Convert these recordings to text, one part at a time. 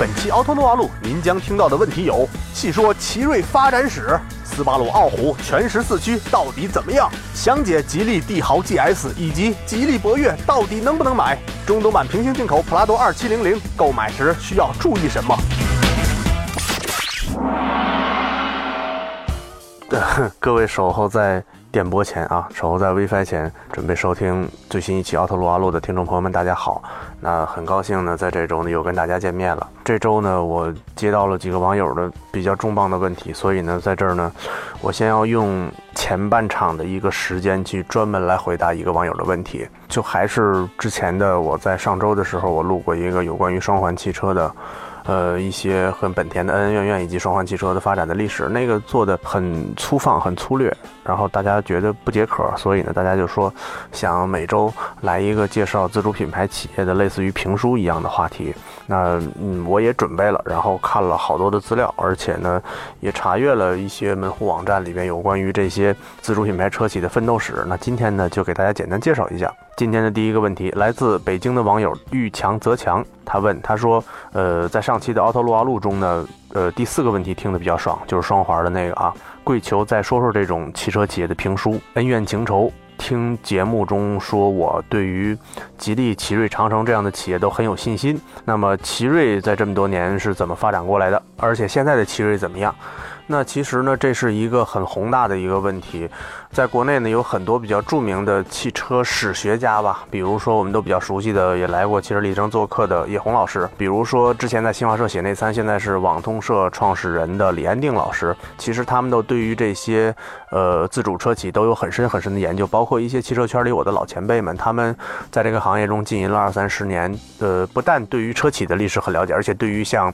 本期奥拓诺瓦路，您将听到的问题有：细说奇瑞发展史，斯巴鲁傲虎全时四驱到底怎么样？详解吉利帝豪 GS 以及吉利博越到底能不能买？中东版平行进口普拉多二七零零购买时需要注意什么？各位守候在电波前啊，守候在 WiFi 前，准备收听最新一期奥特鲁阿路的听众朋友们，大家好。那很高兴呢，在这周呢又跟大家见面了。这周呢，我接到了几个网友的比较重磅的问题，所以呢，在这儿呢，我先要用前半场的一个时间去专门来回答一个网友的问题。就还是之前的我在上周的时候，我录过一个有关于双环汽车的。呃，一些和本田的恩恩怨怨以及双环汽车的发展的历史，那个做的很粗放、很粗略，然后大家觉得不解渴，所以呢，大家就说想每周来一个介绍自主品牌企业的类似于评书一样的话题。那嗯，我也准备了，然后看了好多的资料，而且呢，也查阅了一些门户网站里面有关于这些自主品牌车企的奋斗史。那今天呢，就给大家简单介绍一下。今天的第一个问题来自北京的网友遇强则强，他问他说，呃，在上期的奥特路阿路中呢，呃，第四个问题听得比较爽，就是双环的那个啊，跪求再说说这种汽车企业的评书，恩怨情仇。听节目中说我对于吉利、奇瑞、长城这样的企业都很有信心。那么奇瑞在这么多年是怎么发展过来的？而且现在的奇瑞怎么样？那其实呢，这是一个很宏大的一个问题，在国内呢有很多比较著名的汽车史学家吧，比如说我们都比较熟悉的，也来过汽车立程做客的叶红老师，比如说之前在新华社写内参，现在是网通社创始人的李安定老师，其实他们都对于这些呃自主车企都有很深很深的研究，包括一些汽车圈里我的老前辈们，他们在这个行业中经营了二三十年，呃，不但对于车企的历史很了解，而且对于像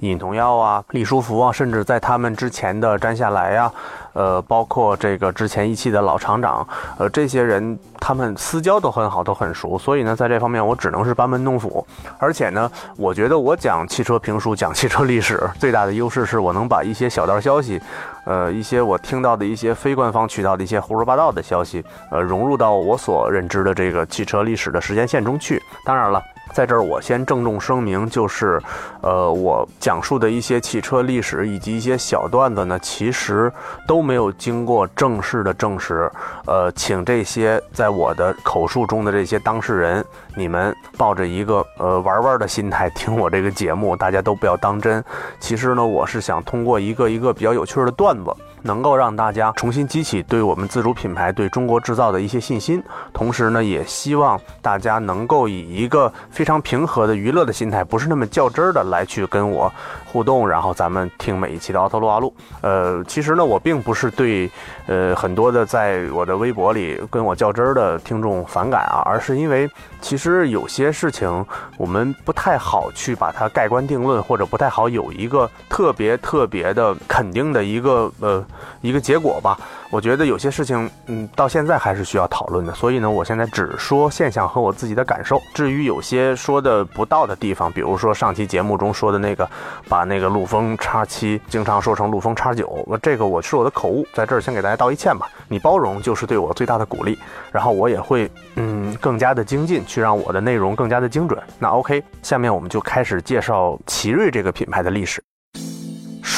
尹同耀啊、李书福啊，甚至在他们之前。的詹下来呀，呃，包括这个之前一汽的老厂长，呃，这些人他们私交都很好，都很熟，所以呢，在这方面我只能是班门弄斧。而且呢，我觉得我讲汽车评书、讲汽车历史最大的优势是我能把一些小道消息，呃，一些我听到的一些非官方渠道的一些胡说八道的消息，呃，融入到我所认知的这个汽车历史的时间线中去。当然了。在这儿，我先郑重声明，就是，呃，我讲述的一些汽车历史以及一些小段子呢，其实都没有经过正式的证实。呃，请这些在我的口述中的这些当事人，你们抱着一个呃玩玩的心态听我这个节目，大家都不要当真。其实呢，我是想通过一个一个比较有趣的段子。能够让大家重新激起对我们自主品牌、对中国制造的一些信心，同时呢，也希望大家能够以一个非常平和的娱乐的心态，不是那么较真儿的来去跟我互动，然后咱们听每一期的奥特路阿路。呃，其实呢，我并不是对呃很多的在我的微博里跟我较真儿的听众反感啊，而是因为其实有些事情我们不太好去把它盖棺定论，或者不太好有一个特别特别的肯定的一个呃。一个结果吧，我觉得有些事情，嗯，到现在还是需要讨论的。所以呢，我现在只说现象和我自己的感受。至于有些说的不到的地方，比如说上期节目中说的那个，把那个陆风叉七经常说成陆风叉九，这个我是我的口误，在这儿先给大家道一歉吧。你包容就是对我最大的鼓励，然后我也会，嗯，更加的精进，去让我的内容更加的精准。那 OK，下面我们就开始介绍奇瑞这个品牌的历史。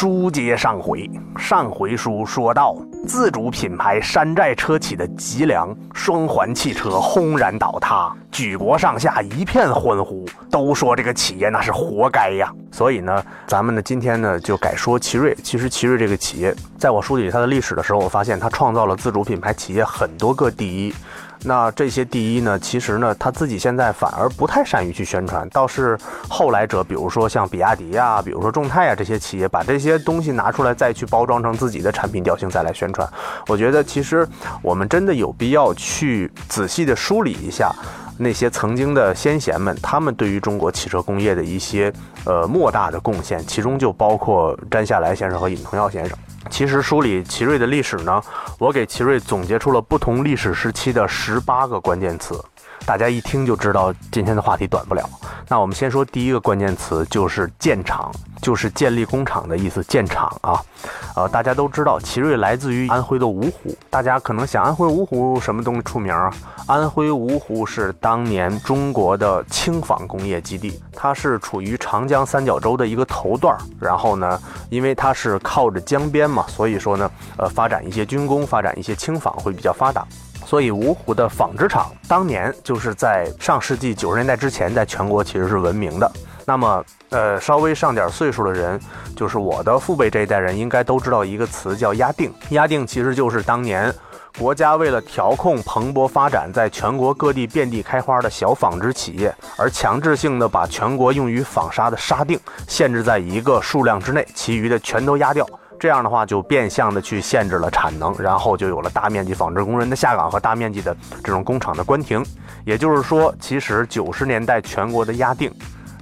书接上回，上回书说到，自主品牌山寨车企的脊梁双环汽车轰然倒塌，举国上下一片欢呼，都说这个企业那是活该呀。所以呢，咱们呢今天呢就改说奇瑞。其实奇瑞这个企业，在我梳理它的历史的时候，我发现它创造了自主品牌企业很多个第一。那这些第一呢，其实呢，他自己现在反而不太善于去宣传，倒是后来者，比如说像比亚迪呀，比如说众泰呀这些企业，把这些东西拿出来再去包装成自己的产品调性再来宣传。我觉得其实我们真的有必要去仔细的梳理一下那些曾经的先贤们，他们对于中国汽车工业的一些呃莫大的贡献，其中就包括詹夏来先生和尹同耀先生。其实梳理奇瑞的历史呢，我给奇瑞总结出了不同历史时期的十八个关键词。大家一听就知道今天的话题短不了。那我们先说第一个关键词，就是建厂，就是建立工厂的意思。建厂啊，呃，大家都知道，奇瑞来自于安徽的芜湖。大家可能想，安徽芜湖什么东西出名啊？安徽芜湖是当年中国的轻纺工业基地，它是处于长江三角洲的一个头段儿。然后呢，因为它是靠着江边嘛，所以说呢，呃，发展一些军工，发展一些轻纺会比较发达。所以芜湖的纺织厂当年就是在上世纪九十年代之前，在全国其实是闻名的。那么，呃，稍微上点岁数的人，就是我的父辈这一代人，应该都知道一个词叫压定。压定其实就是当年国家为了调控蓬勃发展，在全国各地遍地开花的小纺织企业，而强制性的把全国用于纺纱的纱锭限制在一个数量之内，其余的全都压掉。这样的话，就变相的去限制了产能，然后就有了大面积纺织工人的下岗和大面积的这种工厂的关停。也就是说，其实九十年代全国的压定，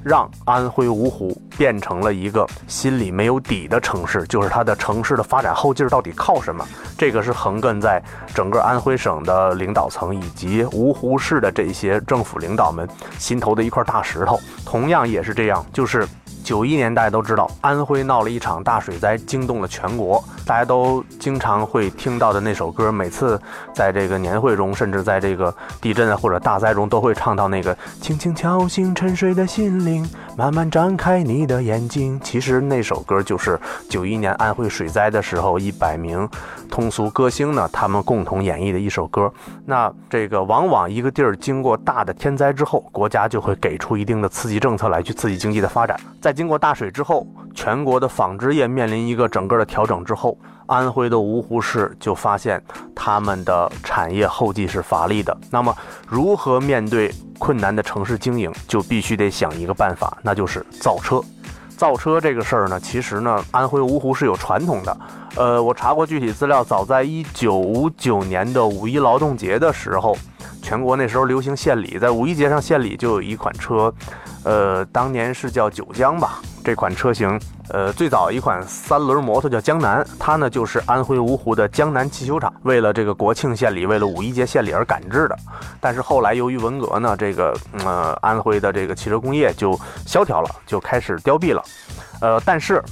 让安徽芜湖变成了一个心里没有底的城市，就是它的城市的发展后劲到底靠什么？这个是横亘在整个安徽省的领导层以及芜湖市的这些政府领导们心头的一块大石头。同样也是这样，就是。九一年，大家都知道，安徽闹了一场大水灾，惊动了全国。大家都经常会听到的那首歌，每次在这个年会中，甚至在这个地震或者大灾中，都会唱到那个“轻轻敲醒沉睡的心灵，慢慢张开你的眼睛”。其实那首歌就是九一年安徽水灾的时候，一百名通俗歌星呢，他们共同演绎的一首歌。那这个往往一个地儿经过大的天灾之后，国家就会给出一定的刺激政策来去刺激经济的发展。在经过大水之后，全国的纺织业面临一个整个的调整之后，安徽的芜湖市就发现他们的产业后继是乏力的。那么，如何面对困难的城市经营，就必须得想一个办法，那就是造车。造车这个事儿呢，其实呢，安徽芜湖是有传统的。呃，我查过具体资料，早在一九五九年的五一劳动节的时候。全国那时候流行献礼，在五一节上献礼就有一款车，呃，当年是叫九江吧。这款车型，呃，最早一款三轮摩托叫江南，它呢就是安徽芜湖的江南汽修厂为了这个国庆献礼，为了五一节献礼而赶制的。但是后来由于文革呢，这个呃安徽的这个汽车工业就萧条了，就开始凋敝了。呃，但是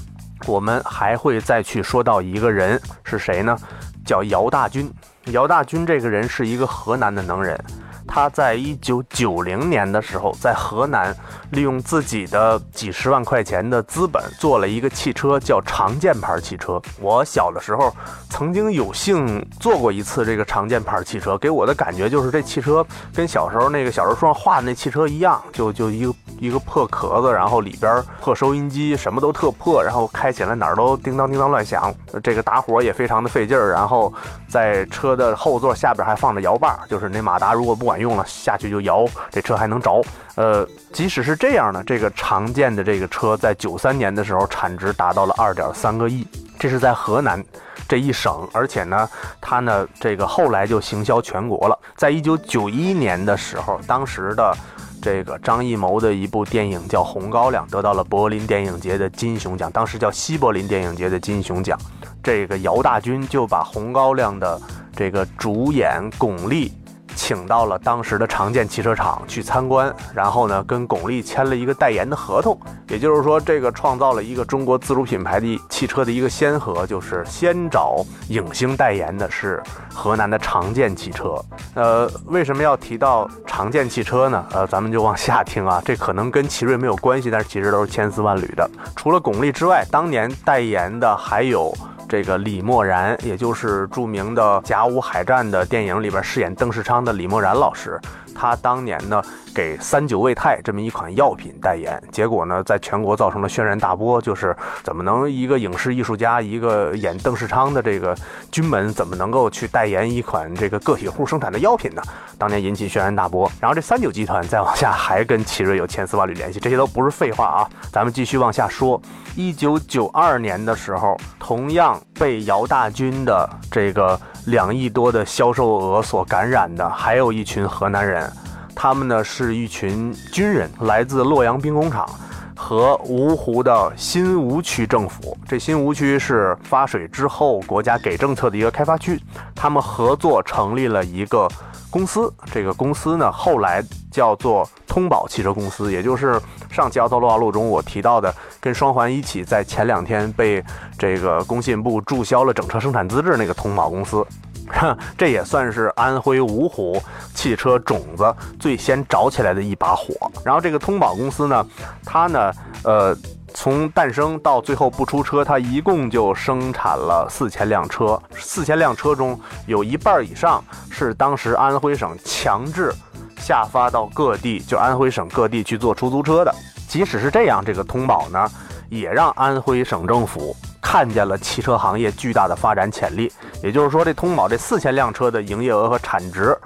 我们还会再去说到一个人是谁呢？叫姚大军。姚大军这个人是一个河南的能人，他在一九九零年的时候，在河南利用自己的几十万块钱的资本做了一个汽车，叫长剑牌汽车。我小的时候曾经有幸坐过一次这个长剑牌汽车，给我的感觉就是这汽车跟小时候那个小人书上画的那汽车一样，就就一个一个破壳子，然后里边破收音机，什么都特破，然后开起来哪儿都叮当叮当乱响，这个打火也非常的费劲儿，然后在车。的后座下边还放着摇把，就是那马达如果不管用了，下去就摇，这车还能着。呃，即使是这样呢，这个常见的这个车在九三年的时候产值达到了二点三个亿，这是在河南这一省，而且呢，它呢这个后来就行销全国了。在一九九一年的时候，当时的这个张艺谋的一部电影叫《红高粱》，得到了柏林电影节的金熊奖，当时叫西柏林电影节的金熊奖。这个姚大军就把《红高粱》的这个主演巩俐请到了当时的长建汽车厂去参观，然后呢，跟巩俐签了一个代言的合同。也就是说，这个创造了一个中国自主品牌的汽车的一个先河，就是先找影星代言的是河南的长建汽车。呃，为什么要提到长建汽车呢？呃，咱们就往下听啊，这可能跟奇瑞没有关系，但是其实都是千丝万缕的。除了巩俐之外，当年代言的还有。这个李默然，也就是著名的《甲午海战》的电影里边饰演邓世昌的李默然老师，他当年呢。给三九胃泰这么一款药品代言，结果呢，在全国造成了轩然大波。就是怎么能一个影视艺术家，一个演邓世昌的这个军门，怎么能够去代言一款这个个体户生产的药品呢？当年引起轩然大波。然后这三九集团再往下还跟奇瑞有千丝万缕联系，这些都不是废话啊。咱们继续往下说，一九九二年的时候，同样被姚大军的这个两亿多的销售额所感染的，还有一群河南人。他们呢是一群军人，来自洛阳兵工厂和芜湖的新吴区政府。这新吴区是发水之后国家给政策的一个开发区。他们合作成立了一个公司。这个公司呢，后来叫做通宝汽车公司，也就是上期奥特洛瓦路中我提到的，跟双环一起在前两天被这个工信部注销了整车生产资质那个通宝公司。这也算是安徽芜湖汽车种子最先着起来的一把火。然后这个通宝公司呢，它呢，呃，从诞生到最后不出车，它一共就生产了四千辆车。四千辆车中有一半以上是当时安徽省强制下发到各地，就安徽省各地去做出租车的。即使是这样，这个通宝呢，也让安徽省政府。看见了汽车行业巨大的发展潜力，也就是说，这通宝这四千辆车的营业额和产值，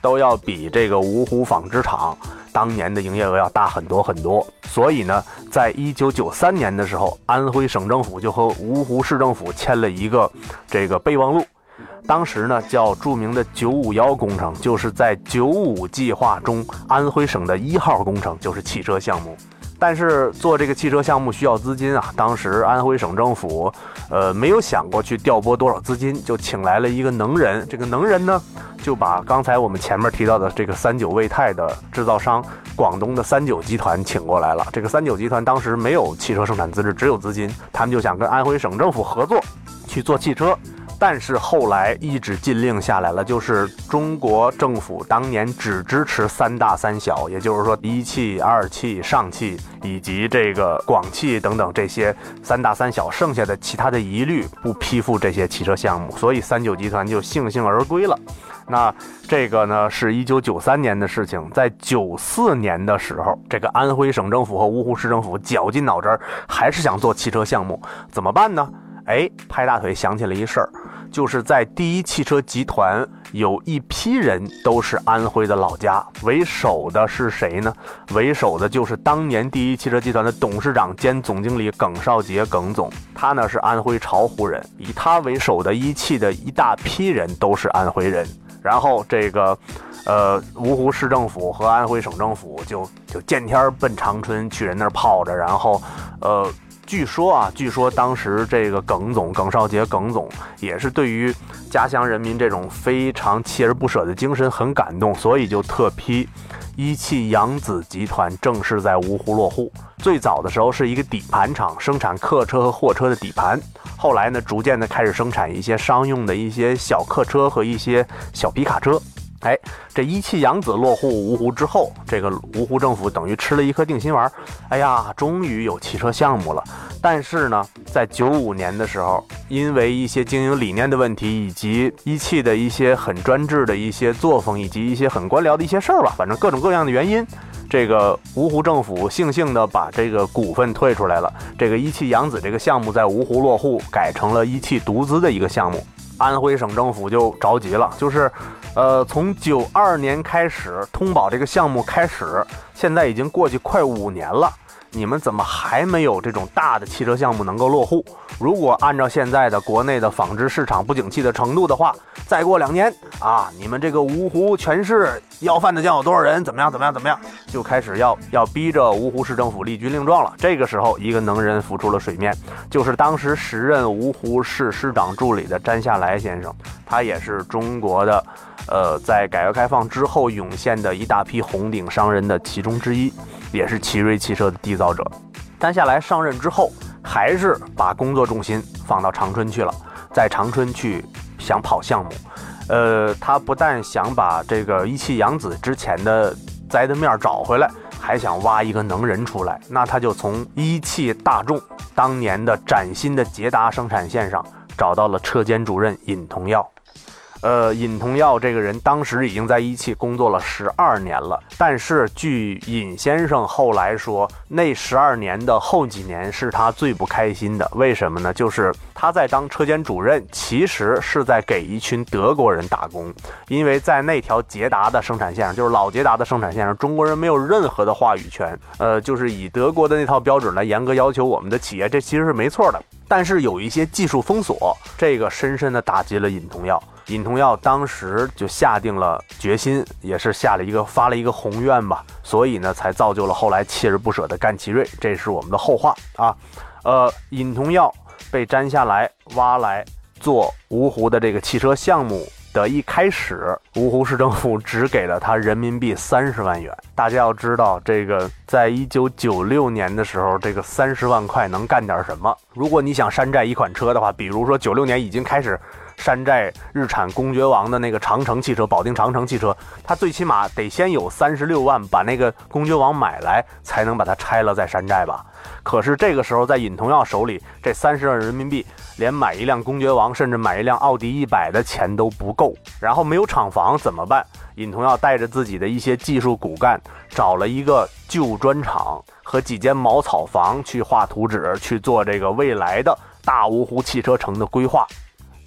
都要比这个芜湖纺织厂当年的营业额要大很多很多。所以呢，在一九九三年的时候，安徽省政府就和芜湖市政府签了一个这个备忘录，当时呢叫著名的“九五幺”工程，就是在“九五”计划中，安徽省的一号工程就是汽车项目。但是做这个汽车项目需要资金啊，当时安徽省政府，呃，没有想过去调拨多少资金，就请来了一个能人。这个能人呢，就把刚才我们前面提到的这个三九卫泰的制造商广东的三九集团请过来了。这个三九集团当时没有汽车生产资质，只有资金，他们就想跟安徽省政府合作去做汽车。但是后来一纸禁令下来了，就是中国政府当年只支持三大三小，也就是说一汽、二汽、上汽以及这个广汽等等这些三大三小，剩下的其他的一律不批复这些汽车项目，所以三九集团就悻悻而归了。那这个呢是一九九三年的事情，在九四年的时候，这个安徽省政府和芜湖市政府绞尽脑汁，还是想做汽车项目，怎么办呢？哎，拍大腿想起了一事儿。就是在第一汽车集团有一批人都是安徽的老家，为首的是谁呢？为首的就是当年第一汽车集团的董事长兼总经理耿少杰，耿总，他呢是安徽巢湖人，以他为首的一汽的一大批人都是安徽人。然后这个，呃，芜湖市政府和安徽省政府就就见天儿奔长春去人那儿泡着，然后，呃。据说啊，据说当时这个耿总耿少杰耿总也是对于家乡人民这种非常锲而不舍的精神很感动，所以就特批一汽扬子集团正式在芜湖落户。最早的时候是一个底盘厂，生产客车和货车的底盘，后来呢，逐渐的开始生产一些商用的一些小客车和一些小皮卡车。哎，这一汽扬子落户芜湖之后，这个芜湖政府等于吃了一颗定心丸。哎呀，终于有汽车项目了。但是呢，在九五年的时候，因为一些经营理念的问题，以及一汽的一些很专制的一些作风，以及一些很官僚的一些事儿吧，反正各种各样的原因，这个芜湖政府悻悻的把这个股份退出来了。这个一汽扬子这个项目在芜湖落户，改成了一汽独资的一个项目。安徽省政府就着急了，就是。呃，从九二年开始，通宝这个项目开始，现在已经过去快五年了，你们怎么还没有这种大的汽车项目能够落户？如果按照现在的国内的纺织市场不景气的程度的话，再过两年啊，你们这个芜湖全市要饭的将有多少人？怎么样？怎么样？怎么样？就开始要要逼着芜湖市政府立军令状了。这个时候，一个能人浮出了水面，就是当时时任芜湖市市长助理的詹夏来先生，他也是中国的。呃，在改革开放之后涌现的一大批红顶商人的其中之一，也是奇瑞汽车的缔造者。丹下来上任之后，还是把工作重心放到长春去了，在长春去想跑项目。呃，他不但想把这个一汽扬子之前的栽的面找回来，还想挖一个能人出来。那他就从一汽大众当年的崭新的捷达生产线上找到了车间主任尹同耀。呃，尹同耀这个人当时已经在一汽工作了十二年了，但是据尹先生后来说，那十二年的后几年是他最不开心的。为什么呢？就是他在当车间主任，其实是在给一群德国人打工，因为在那条捷达的生产线上，就是老捷达的生产线上，中国人没有任何的话语权。呃，就是以德国的那套标准来严格要求我们的企业，这其实是没错的。但是有一些技术封锁，这个深深的打击了尹同耀。尹同耀当时就下定了决心，也是下了一个发了一个宏愿吧，所以呢，才造就了后来锲而不舍的干奇瑞。这是我们的后话啊。呃，尹同耀被粘下来挖来做芜湖的这个汽车项目的一开始，芜湖市政府只给了他人民币三十万元。大家要知道，这个在一九九六年的时候，这个三十万块能干点什么？如果你想山寨一款车的话，比如说九六年已经开始。山寨日产公爵王的那个长城汽车，保定长城汽车，它最起码得先有三十六万把那个公爵王买来，才能把它拆了再山寨吧。可是这个时候在尹同耀手里，这三十万人民币连买一辆公爵王，甚至买一辆奥迪一百的钱都不够。然后没有厂房怎么办？尹同耀带着自己的一些技术骨干，找了一个旧砖厂和几间茅草房去画图纸，去做这个未来的大芜湖汽车城的规划。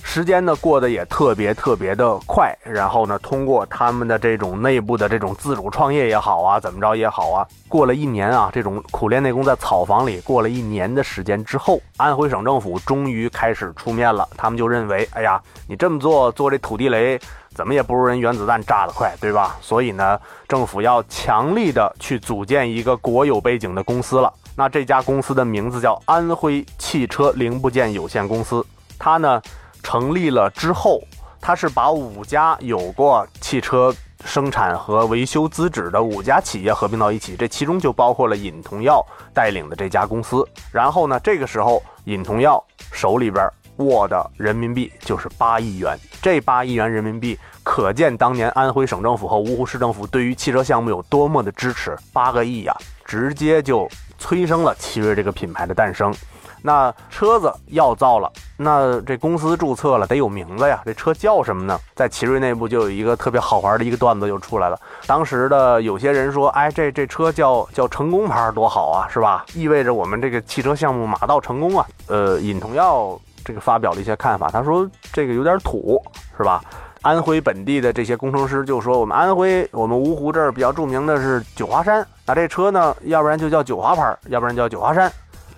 时间呢过得也特别特别的快，然后呢，通过他们的这种内部的这种自主创业也好啊，怎么着也好啊，过了一年啊，这种苦练内功在草房里过了一年的时间之后，安徽省政府终于开始出面了。他们就认为，哎呀，你这么做做这土地雷，怎么也不如人原子弹炸得快，对吧？所以呢，政府要强力的去组建一个国有背景的公司了。那这家公司的名字叫安徽汽车零部件有限公司，它呢。成立了之后，他是把五家有过汽车生产和维修资质的五家企业合并到一起，这其中就包括了尹同耀带领的这家公司。然后呢，这个时候尹同耀手里边握的人民币就是八亿元，这八亿元人民币可见当年安徽省政府和芜湖市政府对于汽车项目有多么的支持。八个亿呀，直接就催生了奇瑞这个品牌的诞生。那车子要造了，那这公司注册了得有名字呀。这车叫什么呢？在奇瑞内部就有一个特别好玩的一个段子就出来了。当时的有些人说：“哎，这这车叫叫成功牌多好啊，是吧？意味着我们这个汽车项目马到成功啊。”呃，尹同耀这个发表了一些看法，他说这个有点土，是吧？安徽本地的这些工程师就说：“我们安徽，我们芜湖这儿比较著名的是九华山，那这车呢，要不然就叫九华牌，要不然叫九华山。”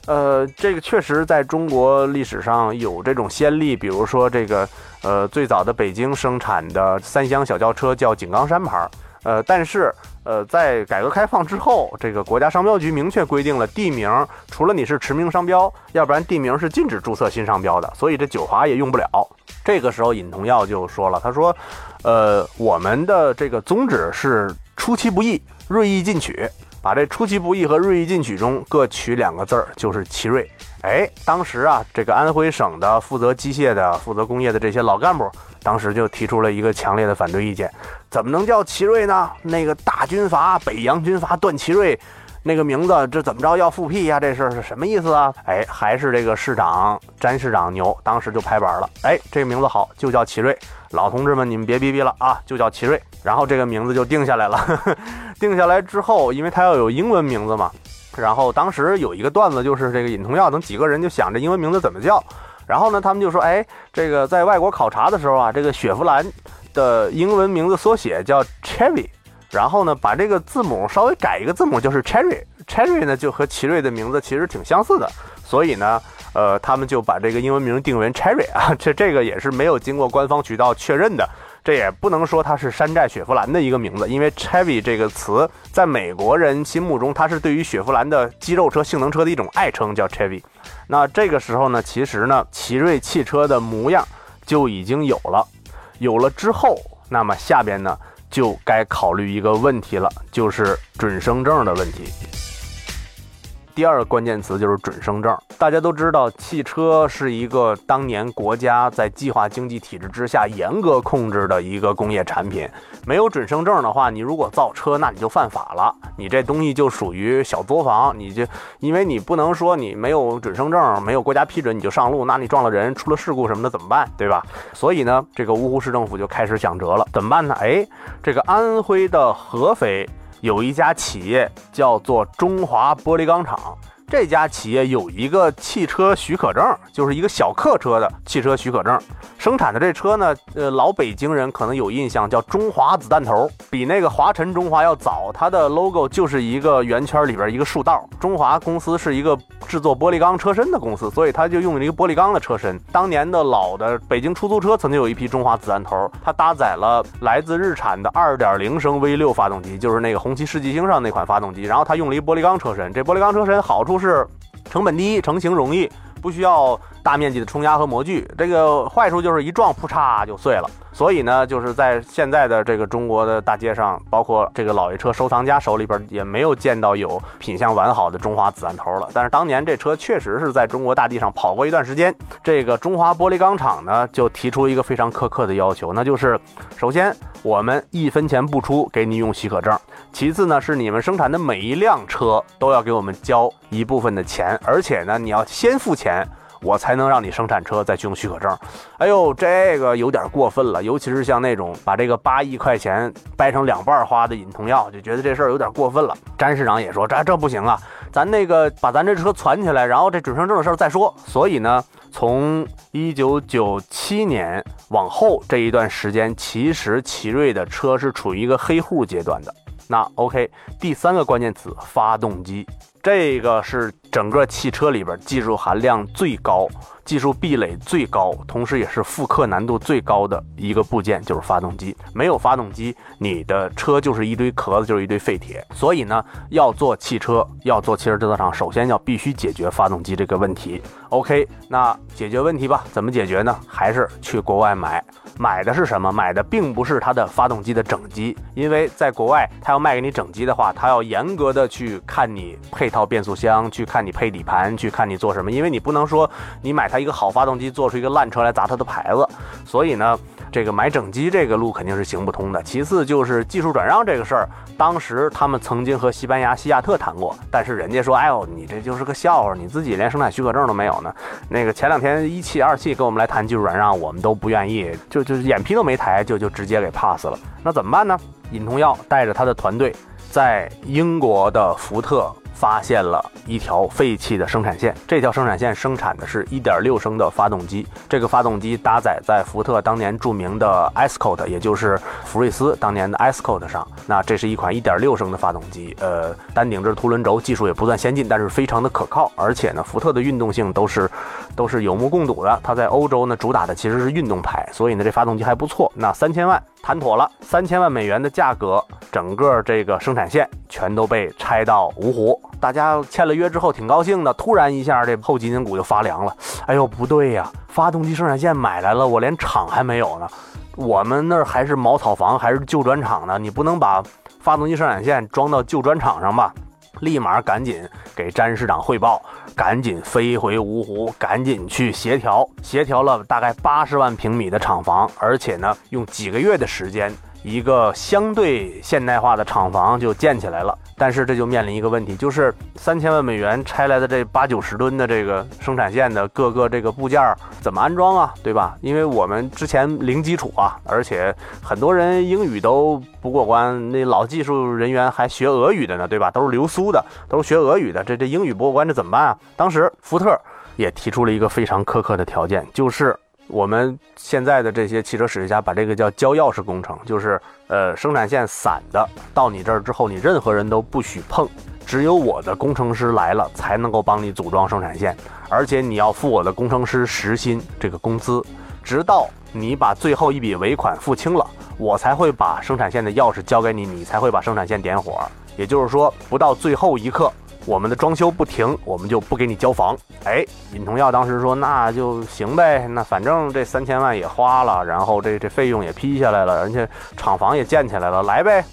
呃，这个确实在中国历史上有这种先例，比如说这个，呃，最早的北京生产的三厢小轿车叫井冈山牌儿，呃，但是，呃，在改革开放之后，这个国家商标局明确规定了，地名除了你是驰名商标，要不然地名是禁止注册新商标的，所以这九华也用不了。这个时候，尹同耀就说了，他说，呃，我们的这个宗旨是出其不意，锐意进取。把这出其不意和锐意进取中各取两个字儿，就是奇瑞。哎，当时啊，这个安徽省的负责机械的、负责工业的这些老干部，当时就提出了一个强烈的反对意见：怎么能叫奇瑞呢？那个大军阀北洋军阀段祺瑞。那个名字这怎么着要复辟呀？这事儿是什么意思啊？哎，还是这个市长詹市长牛，当时就拍板了。哎，这个名字好，就叫奇瑞。老同志们，你们别逼逼了啊，就叫奇瑞。然后这个名字就定下来了。定下来之后，因为他要有英文名字嘛，然后当时有一个段子，就是这个尹同耀等几个人就想着英文名字怎么叫。然后呢，他们就说，哎，这个在外国考察的时候啊，这个雪佛兰的英文名字缩写叫 Chevy。然后呢，把这个字母稍微改一个字母，就是 Cherry，Cherry 呢就和奇瑞的名字其实挺相似的，所以呢，呃，他们就把这个英文名定为 Cherry 啊，这这个也是没有经过官方渠道确认的，这也不能说它是山寨雪佛兰的一个名字，因为 Cherry 这个词在美国人心目中，它是对于雪佛兰的肌肉车、性能车的一种爱称，叫 Cherry。那这个时候呢，其实呢，奇瑞汽车的模样就已经有了，有了之后，那么下边呢？就该考虑一个问题了，就是准生证的问题。第二个关键词就是准生证。大家都知道，汽车是一个当年国家在计划经济体制之下严格控制的一个工业产品。没有准生证的话，你如果造车，那你就犯法了。你这东西就属于小作坊，你就因为你不能说你没有准生证，没有国家批准你就上路，那你撞了人，出了事故什么的怎么办？对吧？所以呢，这个芜湖市政府就开始想辙了，怎么办呢？哎，这个安徽的合肥。有一家企业叫做中华玻璃钢厂。这家企业有一个汽车许可证，就是一个小客车的汽车许可证。生产的这车呢，呃，老北京人可能有印象，叫中华子弹头，比那个华晨中华要早。它的 logo 就是一个圆圈里边一个竖道。中华公司是一个制作玻璃钢车身的公司，所以它就用了一个玻璃钢的车身。当年的老的北京出租车曾经有一批中华子弹头，它搭载了来自日产的2.0升 V6 发动机，就是那个红旗世纪星上那款发动机。然后它用了一玻璃钢车身，这玻璃钢车身好处。是成本低，成型容易，不需要大面积的冲压和模具。这个坏处就是一撞，噗嚓就碎了。所以呢，就是在现在的这个中国的大街上，包括这个老爷车收藏家手里边，也没有见到有品相完好的中华子弹头了。但是当年这车确实是在中国大地上跑过一段时间。这个中华玻璃钢厂呢，就提出一个非常苛刻的要求，那就是首先我们一分钱不出给你用许可证，其次呢是你们生产的每一辆车都要给我们交一部分的钱，而且呢你要先付钱。我才能让你生产车再去用许可证，哎呦，这个有点过分了，尤其是像那种把这个八亿块钱掰成两半花的尹同耀，就觉得这事儿有点过分了。詹市长也说这这不行啊，咱那个把咱这车攒起来，然后这准生证的事儿再说。所以呢，从一九九七年往后这一段时间，其实奇瑞的车是处于一个黑户阶段的。那 OK，第三个关键词，发动机。这个是整个汽车里边技术含量最高、技术壁垒最高，同时也是复刻难度最高的一个部件，就是发动机。没有发动机，你的车就是一堆壳子，就是一堆废铁。所以呢，要做汽车，要做汽车制造厂，首先要必须解决发动机这个问题。OK，那解决问题吧，怎么解决呢？还是去国外买。买的是什么？买的并不是它的发动机的整机，因为在国外，他要卖给你整机的话，他要严格的去看你配套变速箱，去看你配底盘，去看你做什么，因为你不能说你买它一个好发动机，做出一个烂车来砸他的牌子。所以呢，这个买整机这个路肯定是行不通的。其次就是技术转让这个事儿，当时他们曾经和西班牙西亚特谈过，但是人家说，哎呦，你这就是个笑话，你自己连生产许可证都没有呢。那个前两天一汽、二汽跟我们来谈技术转让，我们都不愿意，就就眼皮都没抬，就就直接给 pass 了。那怎么办呢？尹同耀带着他的团队在英国的福特。发现了一条废弃的生产线，这条生产线生产的是一点六升的发动机，这个发动机搭载在福特当年著名的 Escort，也就是福睿斯当年的 Escort 上。那这是一款1.6升的发动机，呃，单顶置凸轮轴，技术也不算先进，但是非常的可靠。而且呢，福特的运动性都是都是有目共睹的。它在欧洲呢主打的其实是运动派，所以呢这发动机还不错。那三千万谈妥了，三千万美元的价格，整个这个生产线全都被拆到芜湖。大家签了约之后挺高兴的，突然一下这后脊梁骨就发凉了。哎呦，不对呀，发动机生产线买来了，我连厂还没有呢。我们那儿还是茅草房，还是旧砖厂呢，你不能把发动机生产线装到旧砖厂上吧？立马赶紧给詹市长汇报，赶紧飞回芜湖，赶紧去协调，协调了大概八十万平米的厂房，而且呢，用几个月的时间。一个相对现代化的厂房就建起来了，但是这就面临一个问题，就是三千万美元拆来的这八九十吨的这个生产线的各个这个部件怎么安装啊？对吧？因为我们之前零基础啊，而且很多人英语都不过关，那老技术人员还学俄语的呢，对吧？都是留苏的，都是学俄语的，这这英语不过关，这怎么办啊？当时福特也提出了一个非常苛刻的条件，就是。我们现在的这些汽车史学家把这个叫交钥匙工程，就是呃生产线散的到你这儿之后，你任何人都不许碰，只有我的工程师来了才能够帮你组装生产线，而且你要付我的工程师时薪这个工资，直到你把最后一笔尾款付清了，我才会把生产线的钥匙交给你，你才会把生产线点火。也就是说，不到最后一刻。我们的装修不停，我们就不给你交房。哎，尹同耀当时说那就行呗，那反正这三千万也花了，然后这这费用也批下来了，而且厂房也建起来了，来呗。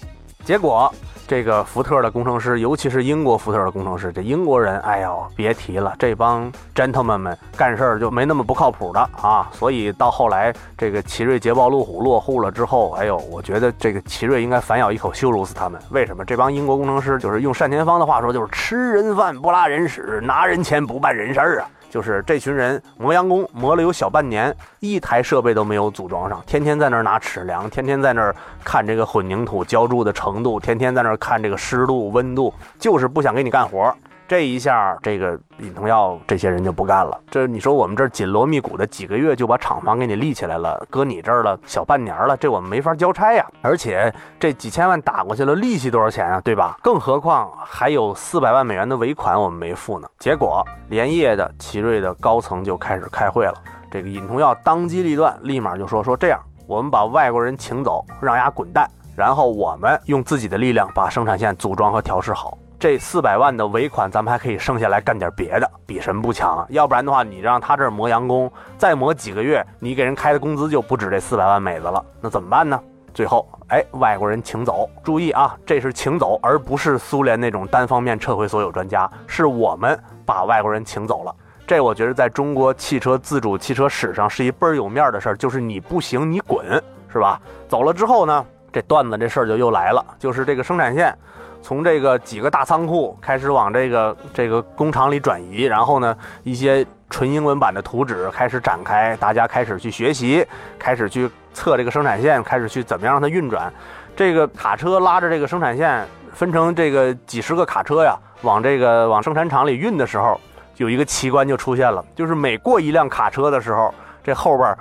结果。这个福特的工程师，尤其是英国福特的工程师，这英国人，哎呦，别提了，这帮 gentlemen 们干事儿就没那么不靠谱的啊。所以到后来，这个奇瑞捷豹路虎落户了之后，哎呦，我觉得这个奇瑞应该反咬一口，羞辱死他们。为什么？这帮英国工程师就是用单田芳的话说，就是吃人饭不拉人屎，拿人钱不办人事儿啊。就是这群人磨洋工磨了有小半年，一台设备都没有组装上，天天在那儿拿尺量，天天在那儿看这个混凝土浇筑的程度，天天在那儿看这个湿度、温度，就是不想给你干活。这一下，这个尹同耀这些人就不干了。这你说我们这紧锣密鼓的几个月就把厂房给你立起来了，搁你这儿了小半年了，这我们没法交差呀。而且这几千万打过去了，利息多少钱啊？对吧？更何况还有四百万美元的尾款我们没付呢。结果连夜的奇瑞的高层就开始开会了。这个尹同耀当机立断，立马就说说这样，我们把外国人请走，让丫滚蛋，然后我们用自己的力量把生产线组装和调试好。这四百万的尾款，咱们还可以剩下来干点别的，比什么不强？要不然的话，你让他这儿磨洋工，再磨几个月，你给人开的工资就不止这四百万美子了，那怎么办呢？最后，哎，外国人请走，注意啊，这是请走，而不是苏联那种单方面撤回所有专家，是我们把外国人请走了。这我觉得在中国汽车自主汽车史上是一倍儿有面的事儿，就是你不行你滚，是吧？走了之后呢，这段子这事儿就又来了，就是这个生产线。从这个几个大仓库开始往这个这个工厂里转移，然后呢，一些纯英文版的图纸开始展开，大家开始去学习，开始去测这个生产线，开始去怎么样让它运转。这个卡车拉着这个生产线，分成这个几十个卡车呀，往这个往生产厂里运的时候，有一个奇观就出现了，就是每过一辆卡车的时候，这后边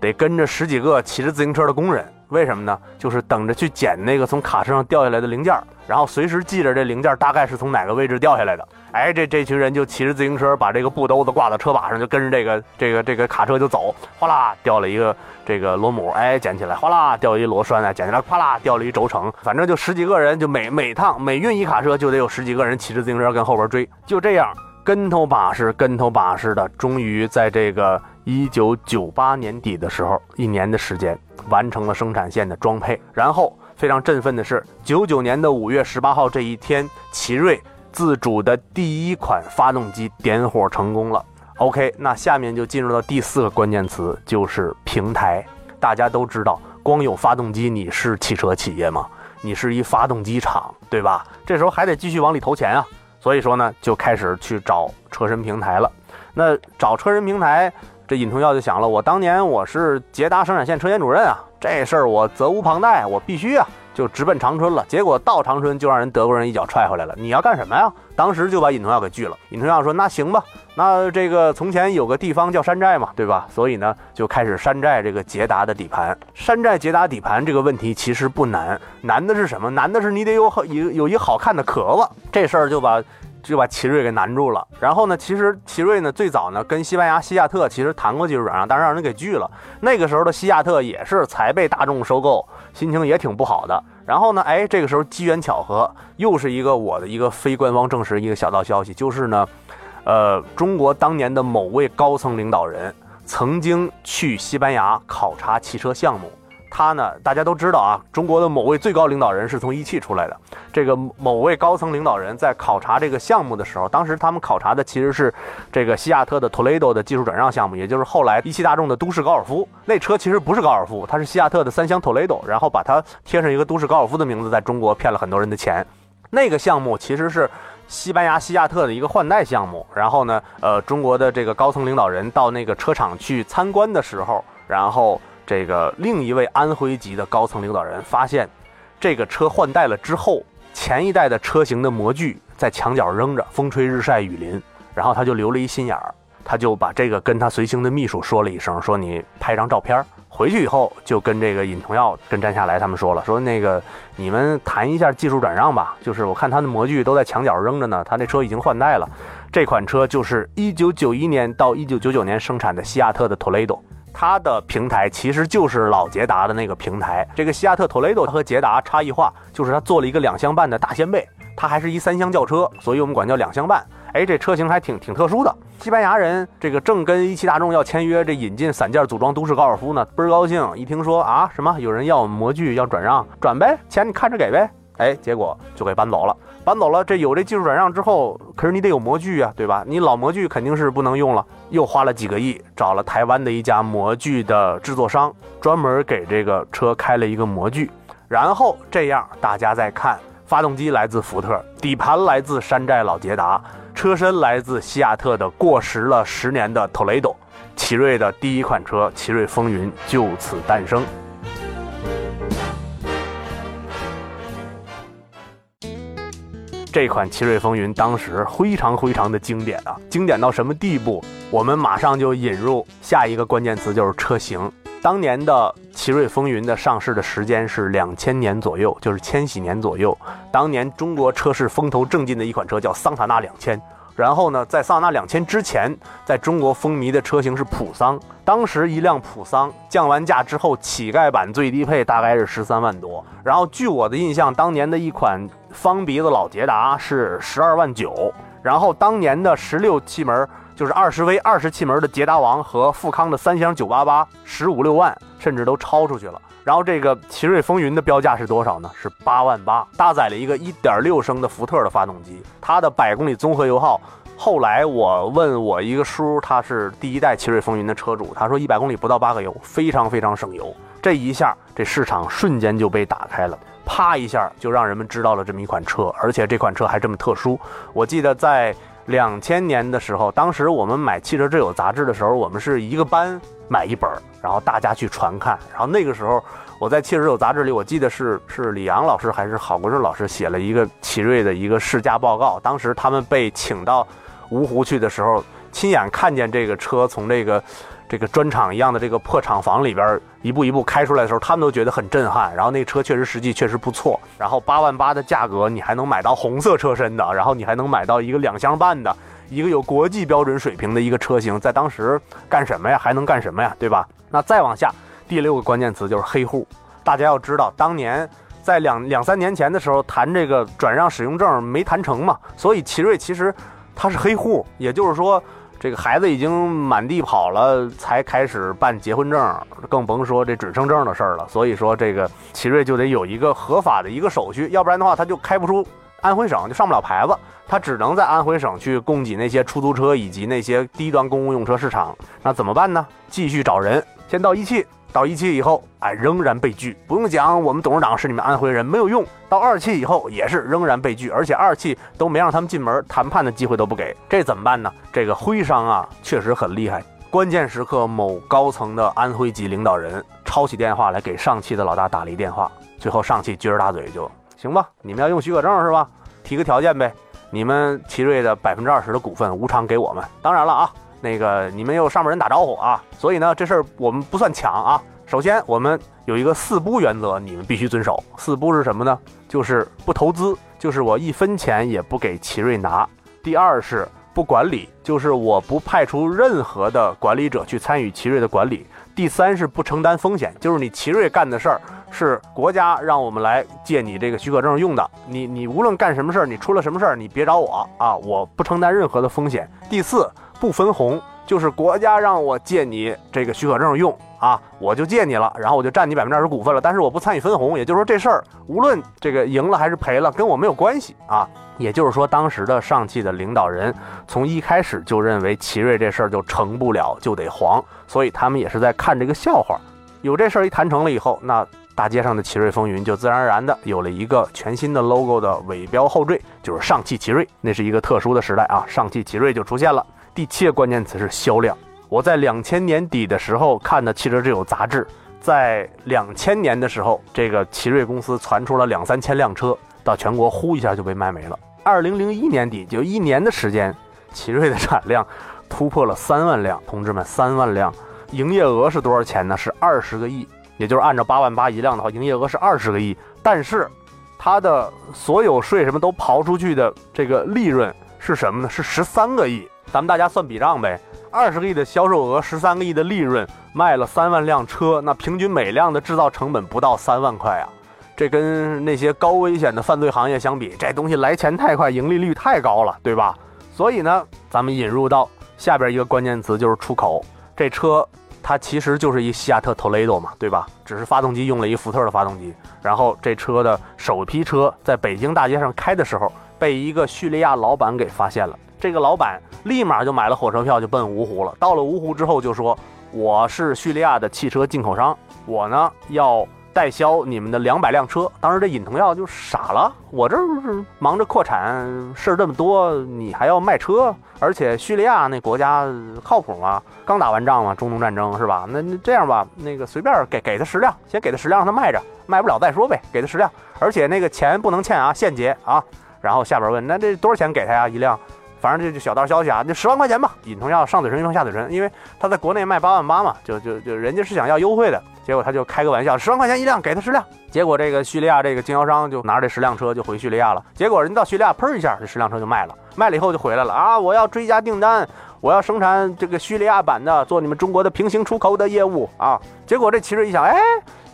得跟着十几个骑着自行车的工人。为什么呢？就是等着去捡那个从卡车上掉下来的零件，然后随时记着这零件大概是从哪个位置掉下来的。哎，这这群人就骑着自行车，把这个布兜子挂到车把上，就跟着这个这个这个卡车就走。哗啦，掉了一个这个螺母，哎，捡起来；哗啦，掉一螺栓，哎，捡起来；哗啦，掉了一轴承。反正就十几个人，就每每趟每运一卡车，就得有十几个人骑着自行车跟后边追。就这样，跟头把式，跟头把式的，终于在这个。一九九八年底的时候，一年的时间完成了生产线的装配。然后非常振奋的是，九九年的五月十八号这一天，奇瑞自主的第一款发动机点火成功了。OK，那下面就进入到第四个关键词，就是平台。大家都知道，光有发动机，你是汽车企业吗？你是一发动机厂，对吧？这时候还得继续往里投钱啊。所以说呢，就开始去找车身平台了。那找车身平台。这尹同耀就想了，我当年我是捷达生产线车间主任啊，这事儿我责无旁贷，我必须啊，就直奔长春了。结果到长春就让人德国人一脚踹回来了。你要干什么呀？当时就把尹同耀给拒了。尹同耀说：“那行吧，那这个从前有个地方叫山寨嘛，对吧？所以呢，就开始山寨这个捷达的底盘。山寨捷达底盘这个问题其实不难，难的是什么？难的是你得有好有有一好看的壳子。这事儿就把。”就把奇瑞给难住了。然后呢，其实奇瑞呢最早呢跟西班牙西亚特其实谈过技术转让，但是让人给拒了。那个时候的西亚特也是才被大众收购，心情也挺不好的。然后呢，哎，这个时候机缘巧合，又是一个我的一个非官方证实一个小道消息，就是呢，呃，中国当年的某位高层领导人曾经去西班牙考察汽车项目。他呢，大家都知道啊，中国的某位最高领导人是从一汽出来的。这个某位高层领导人在考察这个项目的时候，当时他们考察的其实是这个西亚特的 Toledo 的技术转让项目，也就是后来一汽大众的都市高尔夫。那车其实不是高尔夫，它是西亚特的三厢 Toledo，然后把它贴上一个都市高尔夫的名字，在中国骗了很多人的钱。那个项目其实是西班牙西亚特的一个换代项目。然后呢，呃，中国的这个高层领导人到那个车厂去参观的时候，然后。这个另一位安徽籍的高层领导人发现，这个车换代了之后，前一代的车型的模具在墙角扔着，风吹日晒雨淋，然后他就留了一心眼儿，他就把这个跟他随行的秘书说了一声，说你拍张照片，回去以后就跟这个尹同耀跟詹夏来他们说了，说那个你们谈一下技术转让吧，就是我看他的模具都在墙角扔着呢，他那车已经换代了，这款车就是一九九一年到一九九九年生产的西亚特的 Toledo。它的平台其实就是老捷达的那个平台。这个西亚特 Toledo 和捷达差异化就是它做了一个两厢半的大掀背，它还是一三厢轿车，所以我们管叫两厢半。哎，这车型还挺挺特殊的。西班牙人这个正跟一汽大众要签约，这引进散件组装都市高尔夫呢，倍儿高兴。一听说啊什么有人要模具要转让，转呗，钱你看着给呗。哎，结果就给搬走了。搬走了，这有这技术转让之后，可是你得有模具啊，对吧？你老模具肯定是不能用了，又花了几个亿，找了台湾的一家模具的制作商，专门给这个车开了一个模具，然后这样大家再看，发动机来自福特，底盘来自山寨老捷达，车身来自西亚特的过时了十年的 Toledo，奇瑞的第一款车奇瑞风云就此诞生。这款奇瑞风云当时非常非常的经典啊，经典到什么地步？我们马上就引入下一个关键词，就是车型。当年的奇瑞风云的上市的时间是两千年左右，就是千禧年左右。当年中国车市风头正劲的一款车叫桑塔纳两千。然后呢，在桑塔纳两千之前，在中国风靡的车型是普桑。当时一辆普桑降完价之后，乞丐版最低配大概是十三万多。然后据我的印象，当年的一款方鼻子老捷达是十二万九，然后当年的十六气门就是二十 V 二十气门的捷达王和富康的三厢九八八十五六万，甚至都超出去了。然后这个奇瑞风云的标价是多少呢？是八万八，搭载了一个一点六升的福特的发动机，它的百公里综合油耗。后来我问我一个叔，他是第一代奇瑞风云的车主，他说一百公里不到八个油，非常非常省油。这一下，这市场瞬间就被打开了，啪一下就让人们知道了这么一款车，而且这款车还这么特殊。我记得在两千年的时候，当时我们买《汽车之友》杂志的时候，我们是一个班买一本，然后大家去传看。然后那个时候，我在《汽车之友》杂志里，我记得是是李阳老师还是郝国志老师写了一个奇瑞的一个试驾报告。当时他们被请到。芜湖去的时候，亲眼看见这个车从这个这个砖厂一样的这个破厂房里边一步一步开出来的时候，他们都觉得很震撼。然后那车确实实际确实不错。然后八万八的价格，你还能买到红色车身的，然后你还能买到一个两厢半的，一个有国际标准水平的一个车型，在当时干什么呀？还能干什么呀？对吧？那再往下，第六个关键词就是黑户。大家要知道，当年在两两三年前的时候谈这个转让使用证没谈成嘛，所以奇瑞其实。他是黑户，也就是说，这个孩子已经满地跑了，才开始办结婚证，更甭说这准生证的事儿了。所以说，这个奇瑞就得有一个合法的一个手续，要不然的话，他就开不出安徽省，就上不了牌子，他只能在安徽省去供给那些出租车以及那些低端公共用车市场。那怎么办呢？继续找人，先到一汽。到一期以后，哎，仍然被拒。不用讲，我们董事长是你们安徽人，没有用。到二期以后，也是仍然被拒，而且二期都没让他们进门，谈判的机会都不给。这怎么办呢？这个徽商啊，确实很厉害。关键时刻，某高层的安徽籍领导人抄起电话来给上汽的老大打了一电话。最后，上汽撅着大嘴就行吧，你们要用许可证是吧？提个条件呗，你们奇瑞的百分之二十的股份无偿给我们。当然了啊。那个你们有上面人打招呼啊，所以呢，这事儿我们不算抢啊。首先，我们有一个四不原则，你们必须遵守。四不是什么呢？就是不投资，就是我一分钱也不给奇瑞拿。第二是不管理，就是我不派出任何的管理者去参与奇瑞的管理。第三是不承担风险，就是你奇瑞干的事儿是国家让我们来借你这个许可证用的，你你无论干什么事儿，你出了什么事儿，你别找我啊，我不承担任何的风险。第四。不分红，就是国家让我借你这个许可证用啊，我就借你了，然后我就占你百分之二十股份了，但是我不参与分红，也就是说这事儿无论这个赢了还是赔了，跟我没有关系啊。也就是说，当时的上汽的领导人从一开始就认为奇瑞这事儿就成不了，就得黄，所以他们也是在看这个笑话。有这事儿一谈成了以后，那大街上的奇瑞风云就自然而然的有了一个全新的 logo 的尾标后缀，就是上汽奇瑞。那是一个特殊的时代啊，上汽奇瑞就出现了。第七个关键词是销量。我在两千年底的时候看的《汽车之友》杂志，在两千年的时候，这个奇瑞公司传出了两三千辆车，到全国呼一下就被卖没了。二零零一年底，就一年的时间，奇瑞的产量突破了三万辆。同志们，三万辆，营业额是多少钱呢？是二十个亿，也就是按照八万八一辆的话，营业额是二十个亿。但是，它的所有税什么都刨出去的这个利润是什么呢？是十三个亿。咱们大家算笔账呗，二十个亿的销售额，十三个亿的利润，卖了三万辆车，那平均每辆的制造成本不到三万块啊！这跟那些高危险的犯罪行业相比，这东西来钱太快，盈利率太高了，对吧？所以呢，咱们引入到下边一个关键词就是出口。这车它其实就是一西亚特 Toledo 嘛，对吧？只是发动机用了一福特的发动机。然后这车的首批车在北京大街上开的时候，被一个叙利亚老板给发现了。这个老板立马就买了火车票，就奔芜湖了。到了芜湖之后，就说：“我是叙利亚的汽车进口商，我呢要代销你们的两百辆车。”当时这尹同耀就傻了：“我这是忙着扩产，事儿这么多，你还要卖车？而且叙利亚那国家靠谱吗？刚打完仗嘛，中东战争是吧？那那这样吧，那个随便给给他十辆，先给他十辆，让他卖着，卖不了再说呗。给他十辆，而且那个钱不能欠啊，现结啊。然后下边问：那这多少钱给他呀？一辆？”反正这就小道消息啊，就十万块钱吧。尹同耀上嘴唇一碰下嘴唇，因为他在国内卖八万八嘛，就就就人家是想要优惠的，结果他就开个玩笑，十万块钱一辆，给他十辆。结果这个叙利亚这个经销商就拿着这十辆车就回叙利亚了。结果人到叙利亚，砰一下，这十辆车就卖了。卖了以后就回来了啊，我要追加订单，我要生产这个叙利亚版的，做你们中国的平行出口的业务啊。结果这奇瑞一想，哎，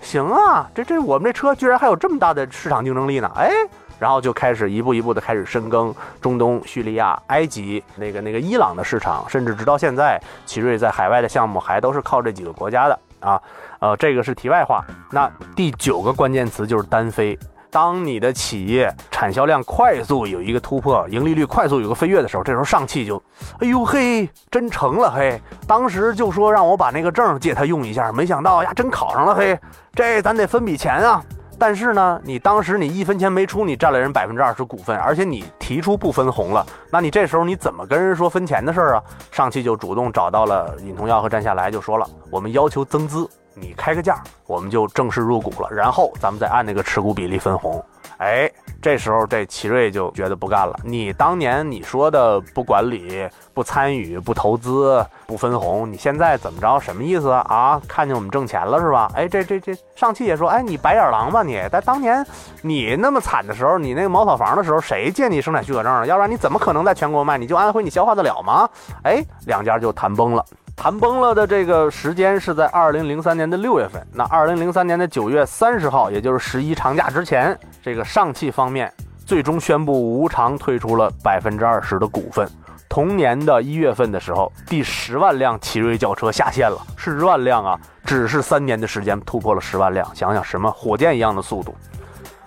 行啊，这这我们这车居然还有这么大的市场竞争力呢，哎。然后就开始一步一步的开始深耕中东、叙利亚、埃及那个那个伊朗的市场，甚至直到现在，奇瑞在海外的项目还都是靠这几个国家的啊。呃，这个是题外话。那第九个关键词就是单飞。当你的企业产销量快速有一个突破，盈利率快速有个飞跃的时候，这时候上汽就，哎呦嘿，真成了嘿！当时就说让我把那个证借他用一下，没想到呀，真考上了嘿！这咱得分笔钱啊！但是呢，你当时你一分钱没出，你占了人百分之二十股份，而且你提出不分红了，那你这时候你怎么跟人说分钱的事儿啊？上汽就主动找到了尹同耀和詹夏来，就说了，我们要求增资。你开个价，我们就正式入股了，然后咱们再按那个持股比例分红。哎，这时候这奇瑞就觉得不干了。你当年你说的不管理、不参与、不投资、不分红，你现在怎么着？什么意思啊？看见我们挣钱了是吧？哎，这这这，上汽也说，哎，你白眼狼吧你？但当年你那么惨的时候，你那个茅草房的时候，谁借你生产许可证了？要不然你怎么可能在全国卖？你就安徽你消化得了吗？哎，两家就谈崩了。谈崩了的这个时间是在二零零三年的六月份。那二零零三年的九月三十号，也就是十一长假之前，这个上汽方面最终宣布无偿退出了百分之二十的股份。同年的一月份的时候，第十万辆奇瑞轿车下线了，十万辆啊，只是三年的时间突破了十万辆，想想什么火箭一样的速度。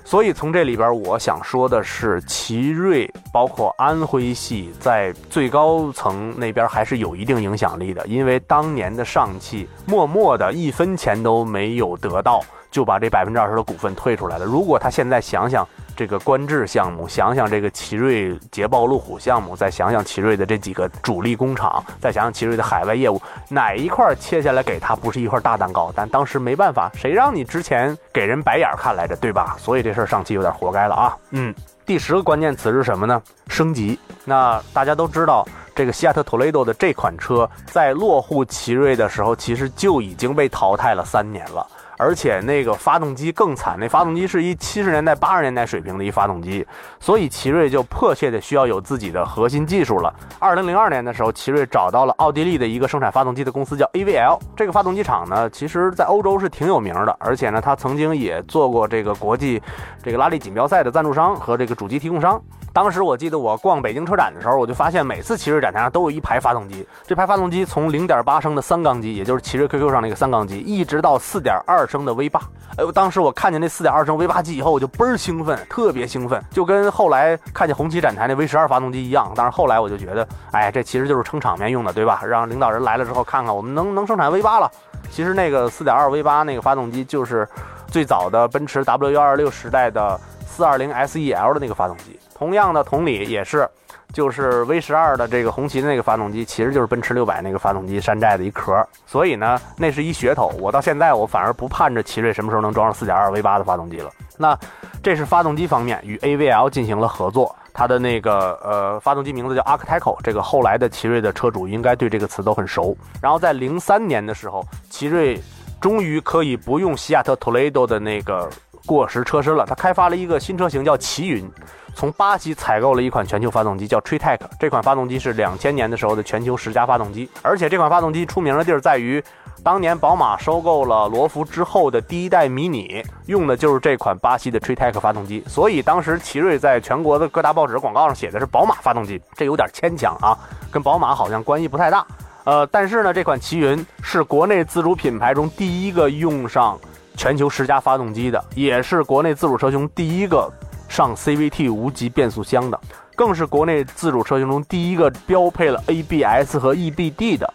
所以从这里边，我想说的是，奇瑞包括安徽系在最高层那边还是有一定影响力的，因为当年的上汽默默的一分钱都没有得到。就把这百分之二十的股份退出来了。如果他现在想想这个观致项目，想想这个奇瑞捷豹路虎项目，再想想奇瑞的这几个主力工厂，再想想奇瑞的海外业务，哪一块切下来给他不是一块大蛋糕？但当时没办法，谁让你之前给人白眼看来着，对吧？所以这事儿上汽有点活该了啊。嗯，第十个关键词是什么呢？升级。那大家都知道，这个西亚特 Toledo 的这款车在落户奇瑞的时候，其实就已经被淘汰了三年了。而且那个发动机更惨，那发动机是一七十年代、八十年代水平的一发动机，所以奇瑞就迫切的需要有自己的核心技术了。二零零二年的时候，奇瑞找到了奥地利的一个生产发动机的公司，叫 AVL。这个发动机厂呢，其实在欧洲是挺有名的，而且呢，它曾经也做过这个国际这个拉力锦标赛的赞助商和这个主机提供商。当时我记得我逛北京车展的时候，我就发现每次奇瑞展台上都有一排发动机。这排发动机从零点八升的三缸机，也就是奇瑞 QQ 上那个三缸机，一直到四点二升的 V 八。哎呦，当时我看见那四点二升 V 八机以后，我就倍儿兴奋，特别兴奋，就跟后来看见红旗展台那 V 十二发动机一样。但是后来我就觉得，哎，这其实就是撑场面用的，对吧？让领导人来了之后看看我们能能生产 V 八了。其实那个四点二 V 八那个发动机就是最早的奔驰 W 幺二六时代的四二零 SEL 的那个发动机。同样的同理也是，就是 V 十二的这个红旗的那个发动机，其实就是奔驰六百那个发动机山寨的一壳。所以呢，那是一噱头。我到现在我反而不盼着奇瑞什么时候能装上四点二 V 八的发动机了。那这是发动机方面与 AVL 进行了合作，它的那个呃发动机名字叫 Arcteco 这个后来的奇瑞的车主应该对这个词都很熟。然后在零三年的时候，奇瑞终于可以不用西亚特 Toledo 的那个过时车身了，它开发了一个新车型叫奇云。从巴西采购了一款全球发动机，叫 Tritec。这款发动机是两千年的时候的全球十佳发动机，而且这款发动机出名的地儿在于，当年宝马收购了罗孚之后的第一代迷你，用的就是这款巴西的 Tritec 发动机。所以当时奇瑞在全国的各大报纸广告上写的是宝马发动机，这有点牵强啊，跟宝马好像关系不太大。呃，但是呢，这款奇云是国内自主品牌中第一个用上全球十佳发动机的，也是国内自主车型第一个。上 CVT 无级变速箱的，更是国内自主车型中第一个标配了 ABS 和 EBD 的。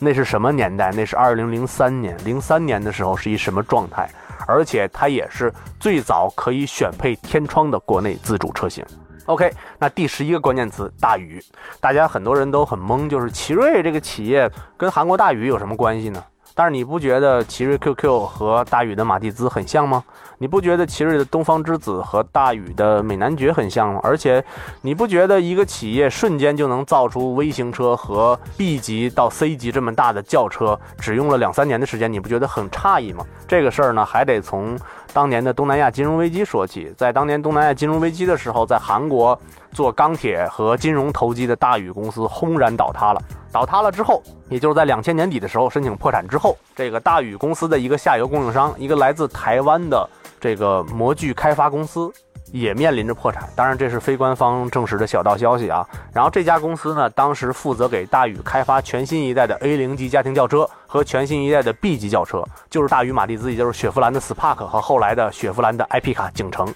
那是什么年代？那是二零零三年。零三年的时候是一什么状态？而且它也是最早可以选配天窗的国内自主车型。OK，那第十一个关键词大宇，大家很多人都很懵，就是奇瑞这个企业跟韩国大宇有什么关系呢？但是你不觉得奇瑞 QQ 和大宇的马蒂兹很像吗？你不觉得奇瑞的东方之子和大宇的美男爵很像吗？而且，你不觉得一个企业瞬间就能造出微型车和 B 级到 C 级这么大的轿车，只用了两三年的时间，你不觉得很诧异吗？这个事儿呢，还得从当年的东南亚金融危机说起。在当年东南亚金融危机的时候，在韩国做钢铁和金融投机的大宇公司轰然倒塌了。倒塌了之后，也就是在两千年底的时候申请破产之后，这个大宇公司的一个下游供应商，一个来自台湾的这个模具开发公司，也面临着破产。当然，这是非官方证实的小道消息啊。然后这家公司呢，当时负责给大宇开发全新一代的 A 零级家庭轿车和全新一代的 B 级轿车，就是大宇马蒂兹，也就是雪佛兰的 Spark 和后来的雪佛兰的 IP 卡景程。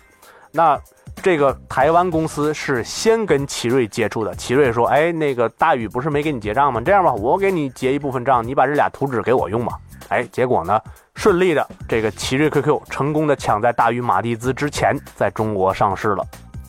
那这个台湾公司是先跟奇瑞接触的，奇瑞说：“哎，那个大宇不是没给你结账吗？这样吧，我给你结一部分账，你把这俩图纸给我用吧。”哎，结果呢，顺利的这个奇瑞 QQ 成功的抢在大宇马蒂兹之前在中国上市了。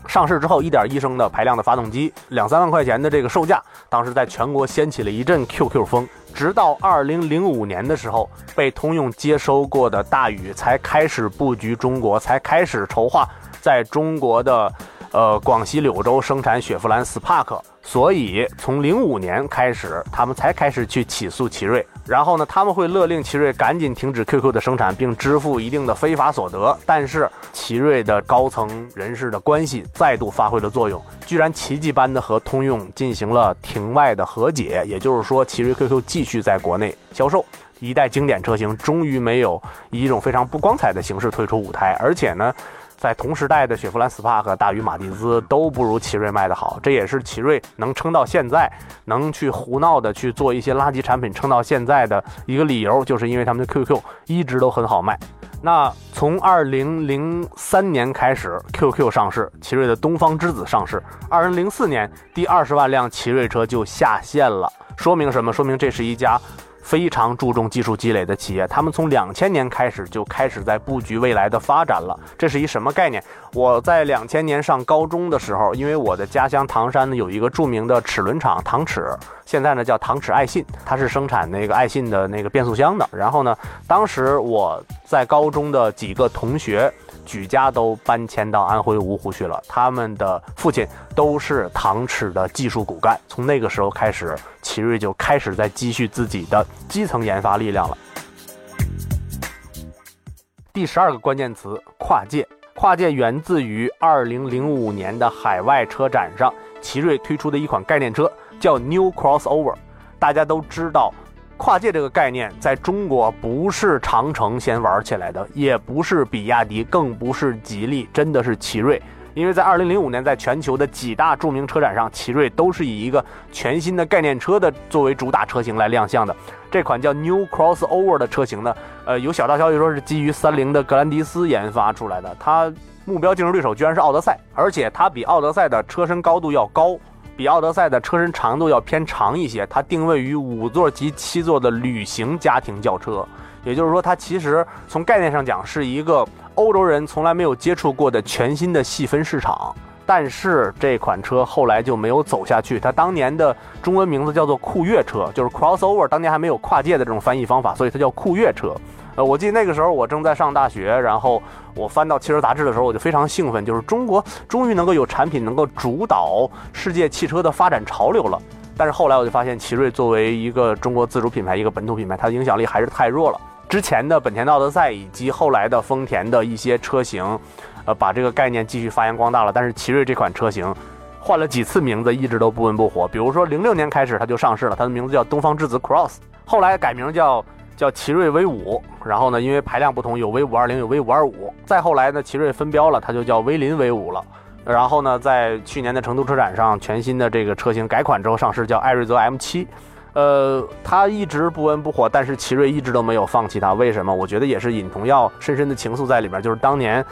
上市之后，一点一升的排量的发动机，两三万块钱的这个售价，当时在全国掀起了一阵 QQ 风。直到二零零五年的时候，被通用接收过的大宇才开始布局中国，才开始筹划。在中国的，呃，广西柳州生产雪佛兰 Spark，所以从零五年开始，他们才开始去起诉奇瑞。然后呢，他们会勒令奇瑞赶紧停止 QQ 的生产，并支付一定的非法所得。但是奇瑞的高层人士的关系再度发挥了作用，居然奇迹般的和通用进行了庭外的和解。也就是说，奇瑞 QQ 继续在国内销售，一代经典车型终于没有以一种非常不光彩的形式退出舞台，而且呢。在同时代的雪佛兰 Spark、大宇马蒂兹都不如奇瑞卖得好，这也是奇瑞能撑到现在，能去胡闹的去做一些垃圾产品撑到现在的一个理由，就是因为他们的 QQ 一直都很好卖。那从二零零三年开始，QQ 上市，奇瑞的东方之子上市，二零零四年第二十万辆奇瑞车就下线了，说明什么？说明这是一家。非常注重技术积累的企业，他们从两千年开始就开始在布局未来的发展了。这是一什么概念？我在两千年上高中的时候，因为我的家乡唐山呢有一个著名的齿轮厂唐齿，现在呢叫唐齿爱信，它是生产那个爱信的那个变速箱的。然后呢，当时我在高中的几个同学。举家都搬迁到安徽芜湖去了，他们的父亲都是唐齿的技术骨干。从那个时候开始，奇瑞就开始在积蓄自己的基层研发力量了。第十二个关键词：跨界。跨界源自于二零零五年的海外车展上，奇瑞推出的一款概念车，叫 New Crossover。大家都知道。跨界这个概念在中国不是长城先玩起来的，也不是比亚迪，更不是吉利，真的是奇瑞。因为在二零零五年，在全球的几大著名车展上，奇瑞都是以一个全新的概念车的作为主打车型来亮相的。这款叫 New Crossover 的车型呢，呃，有小道消息说是基于三菱的格兰迪斯研发出来的，它目标竞争对手居然是奥德赛，而且它比奥德赛的车身高度要高。比奥德赛的车身长度要偏长一些，它定位于五座及七座的旅行家庭轿车，也就是说，它其实从概念上讲是一个欧洲人从来没有接触过的全新的细分市场。但是这款车后来就没有走下去，它当年的中文名字叫做酷越车，就是 crossover，当年还没有跨界的这种翻译方法，所以它叫酷越车。呃，我记得那个时候我正在上大学，然后我翻到汽车杂志的时候，我就非常兴奋，就是中国终于能够有产品能够主导世界汽车的发展潮流了。但是后来我就发现，奇瑞作为一个中国自主品牌，一个本土品牌，它的影响力还是太弱了。之前的本田的奥德赛以及后来的丰田的一些车型，呃，把这个概念继续发扬光大了。但是奇瑞这款车型换了几次名字，一直都不温不火。比如说零六年开始它就上市了，它的名字叫东方之子 Cross，后来改名叫。叫奇瑞 V 五，然后呢，因为排量不同，有 V 五二零，有 V 五二五。再后来呢，奇瑞分标了，它就叫威林 V 五了。然后呢，在去年的成都车展上，全新的这个车型改款之后上市，叫艾瑞泽 M 七。呃，它一直不温不火，但是奇瑞一直都没有放弃它。为什么？我觉得也是尹同耀深深的情愫在里面。就是当年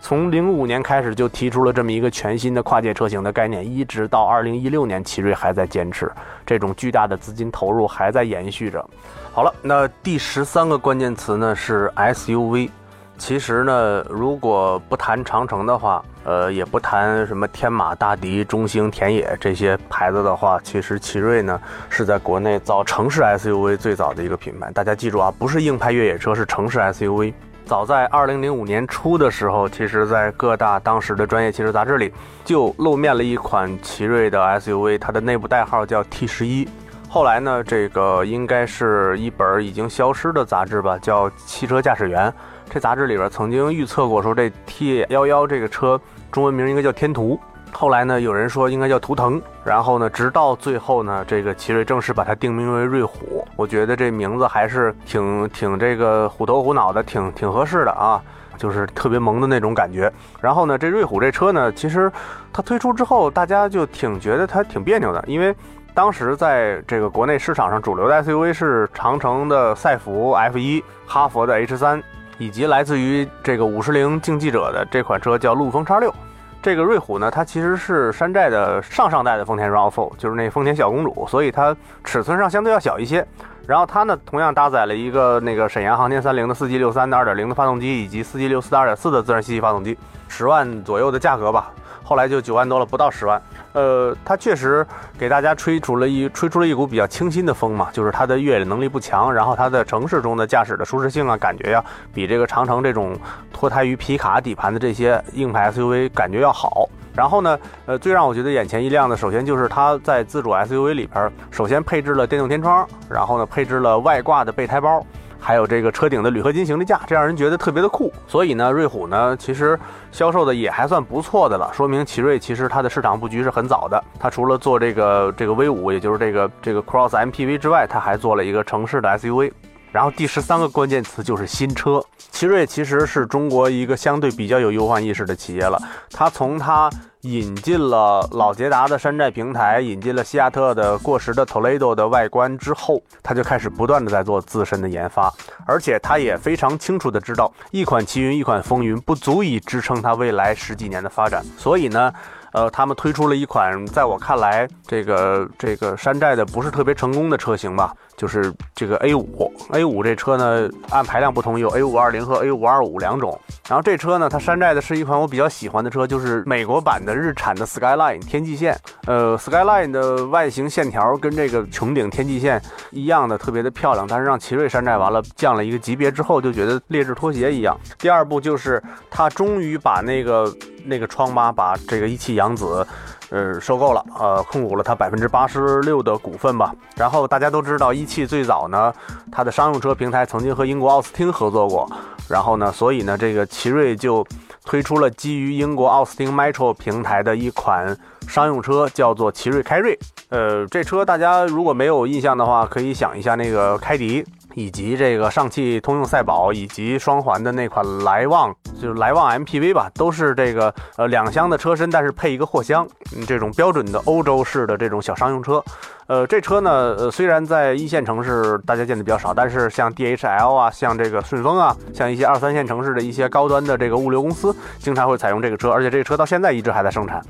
从零五年开始就提出了这么一个全新的跨界车型的概念，一直到二零一六年，奇瑞还在坚持，这种巨大的资金投入还在延续着。好了，那第十三个关键词呢是 SUV。其实呢，如果不谈长城的话，呃，也不谈什么天马、大迪、中兴、田野这些牌子的话，其实奇瑞呢是在国内造城市 SUV 最早的一个品牌。大家记住啊，不是硬派越野车，是城市 SUV。早在二零零五年初的时候，其实在各大当时的专业汽车杂志里就露面了一款奇瑞的 SUV，它的内部代号叫 T 十一。后来呢，这个应该是一本已经消失的杂志吧，叫《汽车驾驶员》。这杂志里边曾经预测过，说这 T 幺幺这个车中文名应该叫天图。后来呢，有人说应该叫图腾。然后呢，直到最后呢，这个奇瑞正式把它定名为瑞虎。我觉得这名字还是挺挺这个虎头虎脑的，挺挺合适的啊。就是特别萌的那种感觉。然后呢，这瑞虎这车呢，其实它推出之后，大家就挺觉得它挺别扭的，因为当时在这个国内市场上主流的 SUV 是长城的赛弗 F1、哈弗的 H3，以及来自于这个五十铃竞技者的这款车叫陆风叉六。这个瑞虎呢，它其实是山寨的上上代的丰田 RAV4，就是那丰田小公主，所以它尺寸上相对要小一些。然后它呢，同样搭载了一个那个沈阳航天三菱的四 G 六三的二点零的发动机，以及四 G 六四的二点四的自然吸气发动机，十万左右的价格吧。后来就九万多了，不到十万。呃，它确实给大家吹出了一吹出了一股比较清新的风嘛，就是它的越野能力不强，然后它在城市中的驾驶的舒适性啊，感觉呀，比这个长城这种脱胎于皮卡底盘的这些硬派 SUV 感觉要好。然后呢，呃，最让我觉得眼前一亮的，首先就是它在自主 SUV 里边，首先配置了电动天窗，然后呢，配置了外挂的备胎包。还有这个车顶的铝合金行李架，这让人觉得特别的酷。所以呢，瑞虎呢其实销售的也还算不错的了，说明奇瑞其实它的市场布局是很早的。它除了做这个这个 V 五，也就是这个这个 Cross MPV 之外，它还做了一个城市的 SUV。然后第十三个关键词就是新车。奇瑞其实是中国一个相对比较有忧患意识的企业了，它从它。引进了老捷达的山寨平台，引进了西亚特的过时的 Toledo 的外观之后，它就开始不断的在做自身的研发，而且他也非常清楚的知道，一款奇云，一款风云不足以支撑它未来十几年的发展，所以呢。呃，他们推出了一款在我看来，这个这个山寨的不是特别成功的车型吧，就是这个 A 五 A 五这车呢，按排量不同有 A 五二零和 A 五二五两种。然后这车呢，它山寨的是一款我比较喜欢的车，就是美国版的日产的 Skyline 天际线。呃，Skyline 的外形线条跟这个穹顶天际线一样的，特别的漂亮。但是让奇瑞山寨完了，降了一个级别之后，就觉得劣质拖鞋一样。第二步就是它终于把那个。那个窗妈把这个一汽扬子，呃，收购了，呃，控股了它百分之八十六的股份吧。然后大家都知道，一汽最早呢，它的商用车平台曾经和英国奥斯汀合作过。然后呢，所以呢，这个奇瑞就推出了基于英国奥斯汀 Metro 平台的一款商用车，叫做奇瑞凯瑞。呃，这车大家如果没有印象的话，可以想一下那个凯迪。以及这个上汽通用赛宝，以及双环的那款来旺，就是来旺 MPV 吧，都是这个呃两厢的车身，但是配一个货箱，这种标准的欧洲式的这种小商用车。呃，这车呢，呃，虽然在一线城市大家见的比较少，但是像 DHL 啊，像这个顺丰啊，像一些二三线城市的一些高端的这个物流公司，经常会采用这个车，而且这个车到现在一直还在生产。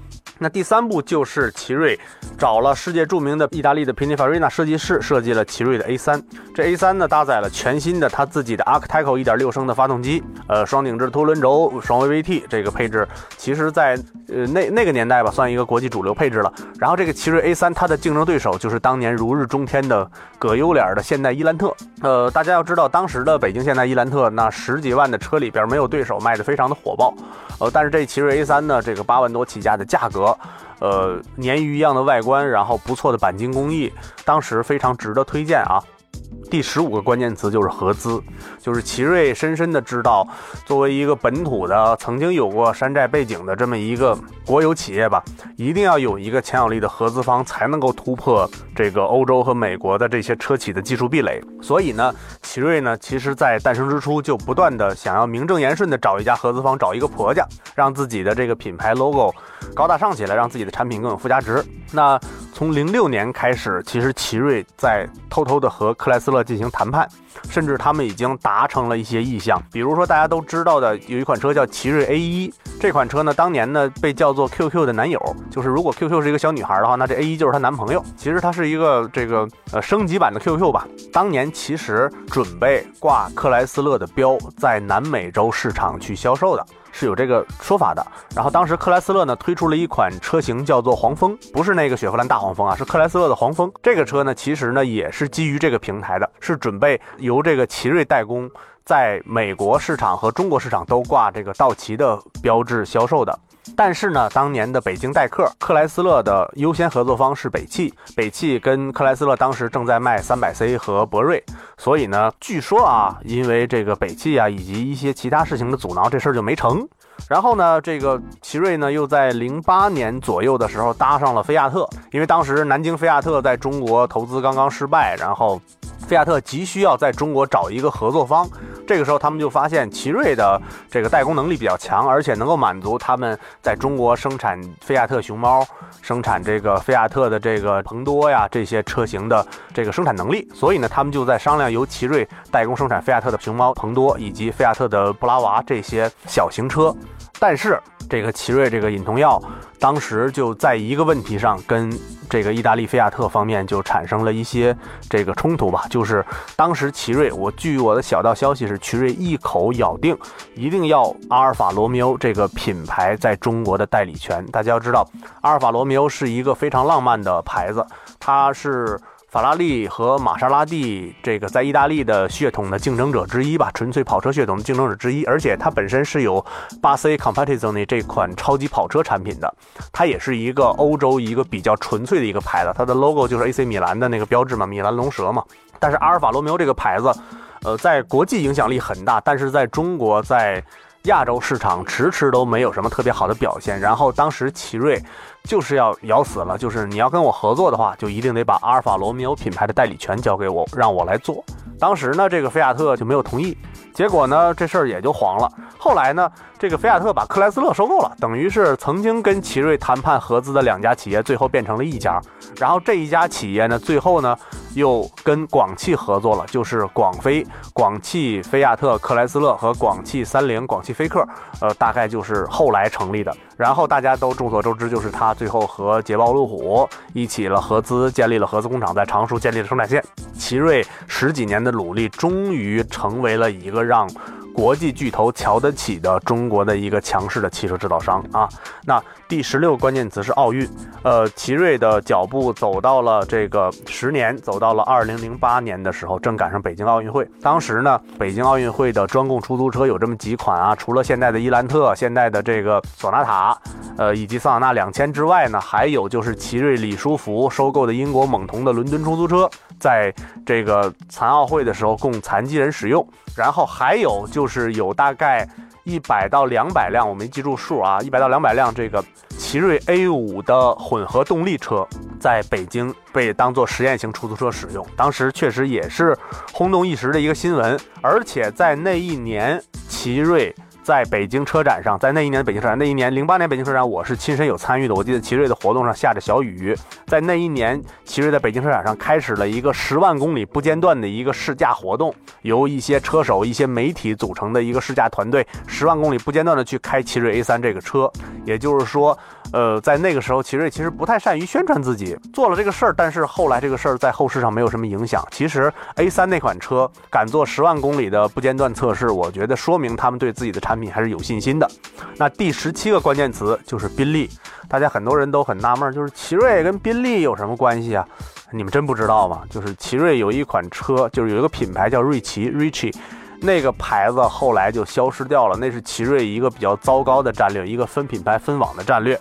那第三步就是奇瑞找了世界著名的意大利的 Pininfarina 设计师设计了奇瑞的 A3。这 A3 呢搭载了全新的它自己的 Arctico 1.6升的发动机，呃，双顶置凸轮轴，双 VVT 这个配置，其实在呃那那个年代吧，算一个国际主流配置了。然后这个奇瑞 A3 它的竞争对手就是当年如日中天的葛优脸的现代伊兰特。呃，大家要知道当时的北京现代伊兰特那十几万的车里边没有对手，卖的非常的火爆。呃，但是这奇瑞 A3 呢，这个八万多起价的价格。呃，鲶鱼一样的外观，然后不错的钣金工艺，当时非常值得推荐啊。第十五个关键词就是合资，就是奇瑞深深的知道，作为一个本土的、曾经有过山寨背景的这么一个国有企业吧，一定要有一个强有力的合资方，才能够突破这个欧洲和美国的这些车企的技术壁垒。所以呢，奇瑞呢，其实在诞生之初就不断的想要名正言顺的找一家合资方，找一个婆家，让自己的这个品牌 logo 高大上起来，让自己的产品更有附加值。那从零六年开始，其实奇瑞在偷偷的和克莱斯勒进行谈判，甚至他们已经达成了一些意向。比如说大家都知道的，有一款车叫奇瑞 A 一，这款车呢，当年呢被叫做 QQ 的男友，就是如果 QQ 是一个小女孩的话，那这 A 一就是她男朋友。其实它是一个这个呃升级版的 QQ 吧。当年其实准备挂克莱斯勒的标，在南美洲市场去销售的。是有这个说法的。然后当时克莱斯勒呢推出了一款车型叫做黄蜂，不是那个雪佛兰大黄蜂啊，是克莱斯勒的黄蜂。这个车呢其实呢也是基于这个平台的，是准备由这个奇瑞代工，在美国市场和中国市场都挂这个道奇的标志销售的。但是呢，当年的北京代客克莱斯勒的优先合作方是北汽，北汽跟克莱斯勒当时正在卖三百 C 和博瑞，所以呢，据说啊，因为这个北汽啊以及一些其他事情的阻挠，这事儿就没成。然后呢，这个奇瑞呢又在零八年左右的时候搭上了菲亚特，因为当时南京菲亚特在中国投资刚刚失败，然后菲亚特急需要在中国找一个合作方。这个时候他们就发现奇瑞的这个代工能力比较强，而且能够满足他们在中国生产菲亚特熊猫、生产这个菲亚特的这个彭多呀这些车型的这个生产能力，所以呢，他们就在商量由奇瑞代工生产菲亚特的熊猫、彭多以及菲亚特的布拉瓦这些小型车。但是这个奇瑞这个尹同耀当时就在一个问题上跟这个意大利菲亚特方面就产生了一些这个冲突吧，就是当时奇瑞，我据我的小道消息是，奇瑞一口咬定一定要阿尔法罗密欧这个品牌在中国的代理权。大家要知道，阿尔法罗密欧是一个非常浪漫的牌子，它是。法拉利和玛莎拉蒂这个在意大利的血统的竞争者之一吧，纯粹跑车血统的竞争者之一，而且它本身是有八 C Competizione 这款超级跑车产品的，它也是一个欧洲一个比较纯粹的一个牌子，它的 logo 就是 AC 米兰的那个标志嘛，米兰龙蛇嘛。但是阿尔法罗密欧这个牌子，呃，在国际影响力很大，但是在中国在亚洲市场迟迟都没有什么特别好的表现。然后当时奇瑞。就是要咬死了，就是你要跟我合作的话，就一定得把阿尔法罗密欧品牌的代理权交给我，让我来做。当时呢，这个菲亚特就没有同意，结果呢，这事儿也就黄了。后来呢，这个菲亚特把克莱斯勒收购了，等于是曾经跟奇瑞谈判合资的两家企业，最后变成了一家。然后这一家企业呢，最后呢。又跟广汽合作了，就是广飞、广汽菲亚特克莱斯勒和广汽三菱、广汽菲克，呃，大概就是后来成立的。然后大家都众所周知，就是它最后和捷豹路虎一起了合资，建立了合资工厂，在常熟建立了生产线。奇瑞十几年的努力，终于成为了一个让。国际巨头瞧得起的中国的一个强势的汽车制造商啊，那第十六个关键词是奥运。呃，奇瑞的脚步走到了这个十年，走到了二零零八年的时候，正赶上北京奥运会。当时呢，北京奥运会的专供出租车有这么几款啊，除了现在的伊兰特、现在的这个索纳塔，呃，以及桑塔纳两千之外呢，还有就是奇瑞李书福收购的英国猛童的伦敦出租车，在这个残奥会的时候供残疾人使用。然后还有就是有大概一百到两百辆，我没记住数啊，一百到两百辆这个奇瑞 A 五的混合动力车，在北京被当做实验型出租车使用，当时确实也是轰动一时的一个新闻，而且在那一年，奇瑞。在北京车展上，在那一年的北京车展，那一年零八年北京车展，我是亲身有参与的。我记得奇瑞的活动上下着小雨，在那一年，奇瑞在北京车展上开始了一个十万公里不间断的一个试驾活动，由一些车手、一些媒体组成的一个试驾团队，十万公里不间断的去开奇瑞 A 三这个车。也就是说，呃，在那个时候，奇瑞其实不太善于宣传自己，做了这个事儿，但是后来这个事儿在后市上没有什么影响。其实 A 三那款车敢做十万公里的不间断测试，我觉得说明他们对自己的产品。你还是有信心的。那第十七个关键词就是宾利，大家很多人都很纳闷，就是奇瑞跟宾利有什么关系啊？你们真不知道吗？就是奇瑞有一款车，就是有一个品牌叫瑞奇 （Richie）。那个牌子后来就消失掉了，那是奇瑞一个比较糟糕的战略，一个分品牌分网的战略。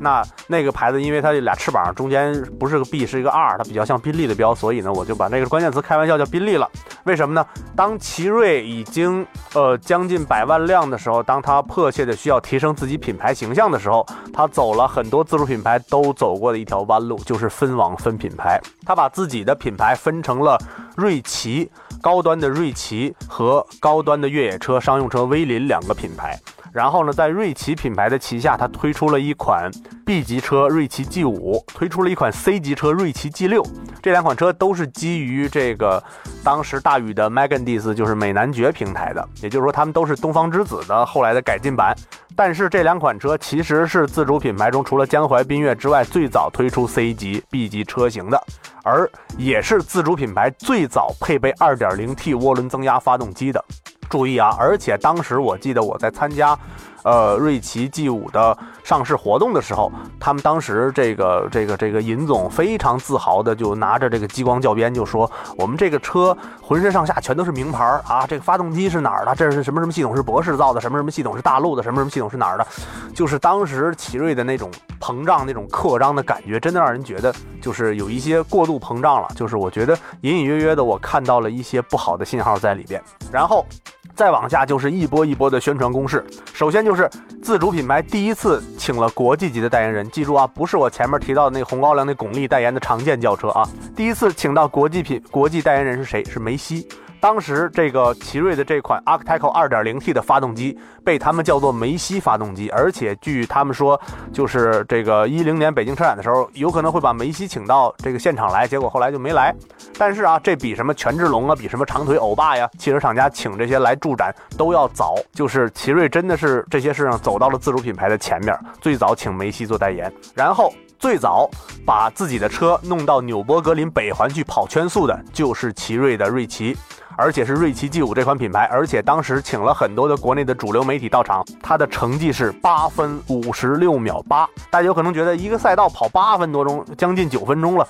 那那个牌子，因为它这俩翅膀中间不是个 B，是一个 R，它比较像宾利的标，所以呢，我就把那个关键词开玩笑叫宾利了。为什么呢？当奇瑞已经呃将近百万辆的时候，当他迫切的需要提升自己品牌形象的时候，他走了很多自主品牌都走过的一条弯路，就是分网分品牌。他把自己的品牌分成了瑞奇。高端的瑞奇和高端的越野车商用车威林两个品牌，然后呢，在瑞奇品牌的旗下，它推出了一款 B 级车瑞奇 G 五，推出了一款 C 级车瑞奇 G 六，这两款车都是基于这个当时大宇的 Magandis，就是美男爵平台的，也就是说，他们都是东方之子的后来的改进版。但是这两款车其实是自主品牌中除了江淮缤越之外最早推出 C 级、B 级车型的，而也是自主品牌最早配备 2.0T 涡轮增压发动机的。注意啊！而且当时我记得我在参加。呃，瑞奇 G 五的上市活动的时候，他们当时这个这个这个尹总非常自豪的就拿着这个激光教鞭就说：“我们这个车浑身上下全都是名牌儿啊！这个发动机是哪儿的？这是什么什么系统是博士造的？什么什么系统是大陆的？什么什么系统是哪儿的？”就是当时奇瑞的那种膨胀、那种扩张的感觉，真的让人觉得就是有一些过度膨胀了。就是我觉得隐隐约约的我看到了一些不好的信号在里边，然后。再往下就是一波一波的宣传攻势。首先就是自主品牌第一次请了国际级的代言人，记住啊，不是我前面提到的那红高粱那巩俐代言的常见轿车啊，第一次请到国际品国际代言人是谁？是梅西。当时这个奇瑞的这款 Arctico 2.0T 的发动机被他们叫做梅西发动机，而且据他们说，就是这个一零年北京车展的时候，有可能会把梅西请到这个现场来，结果后来就没来。但是啊，这比什么权志龙啊，比什么长腿欧巴呀，汽车厂家请这些来助展都要早。就是奇瑞真的是这些事上走到了自主品牌的前面，最早请梅西做代言，然后。最早把自己的车弄到纽博格林北环去跑圈速的，就是奇瑞的瑞奇，而且是瑞奇 G 五这款品牌，而且当时请了很多的国内的主流媒体到场，它的成绩是八分五十六秒八。大家有可能觉得一个赛道跑八分多钟，将近九分钟了，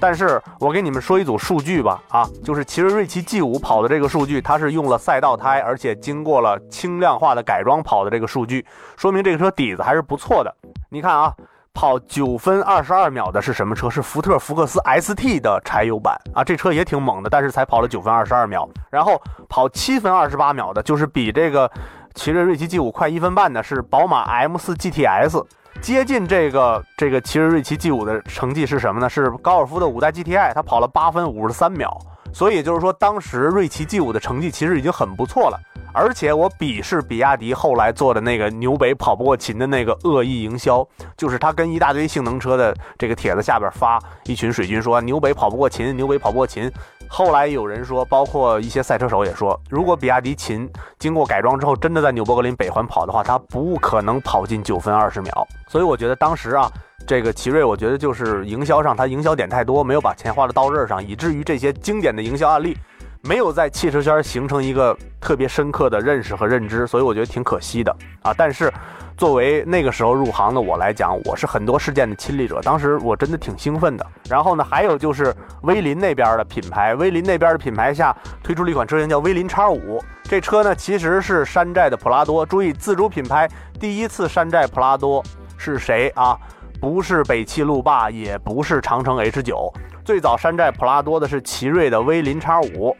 但是我给你们说一组数据吧，啊，就是奇瑞瑞奇 G 五跑的这个数据，它是用了赛道胎，而且经过了轻量化的改装跑的这个数据，说明这个车底子还是不错的。你看啊。跑九分二十二秒的是什么车？是福特福克斯 ST 的柴油版啊，这车也挺猛的，但是才跑了九分二十二秒。然后跑七分二十八秒的，就是比这个奇瑞瑞奇 G 五快一分半的，是宝马 M 四 GTS。接近这个这个奇瑞瑞奇 G 五的成绩是什么呢？是高尔夫的五代 GTI，它跑了八分五十三秒。所以就是说，当时瑞奇 G 五的成绩其实已经很不错了。而且我鄙视比亚迪后来做的那个牛北跑不过秦的那个恶意营销，就是他跟一大堆性能车的这个帖子下边发一群水军说牛北跑不过秦，牛北跑不过秦。后来有人说，包括一些赛车手也说，如果比亚迪秦经过改装之后真的在纽博格林北环跑的话，它不可能跑进九分二十秒。所以我觉得当时啊，这个奇瑞，我觉得就是营销上它营销点太多，没有把钱花到刀刃上，以至于这些经典的营销案例。没有在汽车圈形成一个特别深刻的认识和认知，所以我觉得挺可惜的啊。但是，作为那个时候入行的我来讲，我是很多事件的亲历者，当时我真的挺兴奋的。然后呢，还有就是威林那边的品牌，威林那边的品牌下推出了一款车型叫威林叉五，这车呢其实是山寨的普拉多。注意，自主品牌第一次山寨普拉多是谁啊？不是北汽路霸，也不是长城 H 九，最早山寨普拉多的是奇瑞的威林叉五。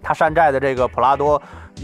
它山寨的这个普拉多，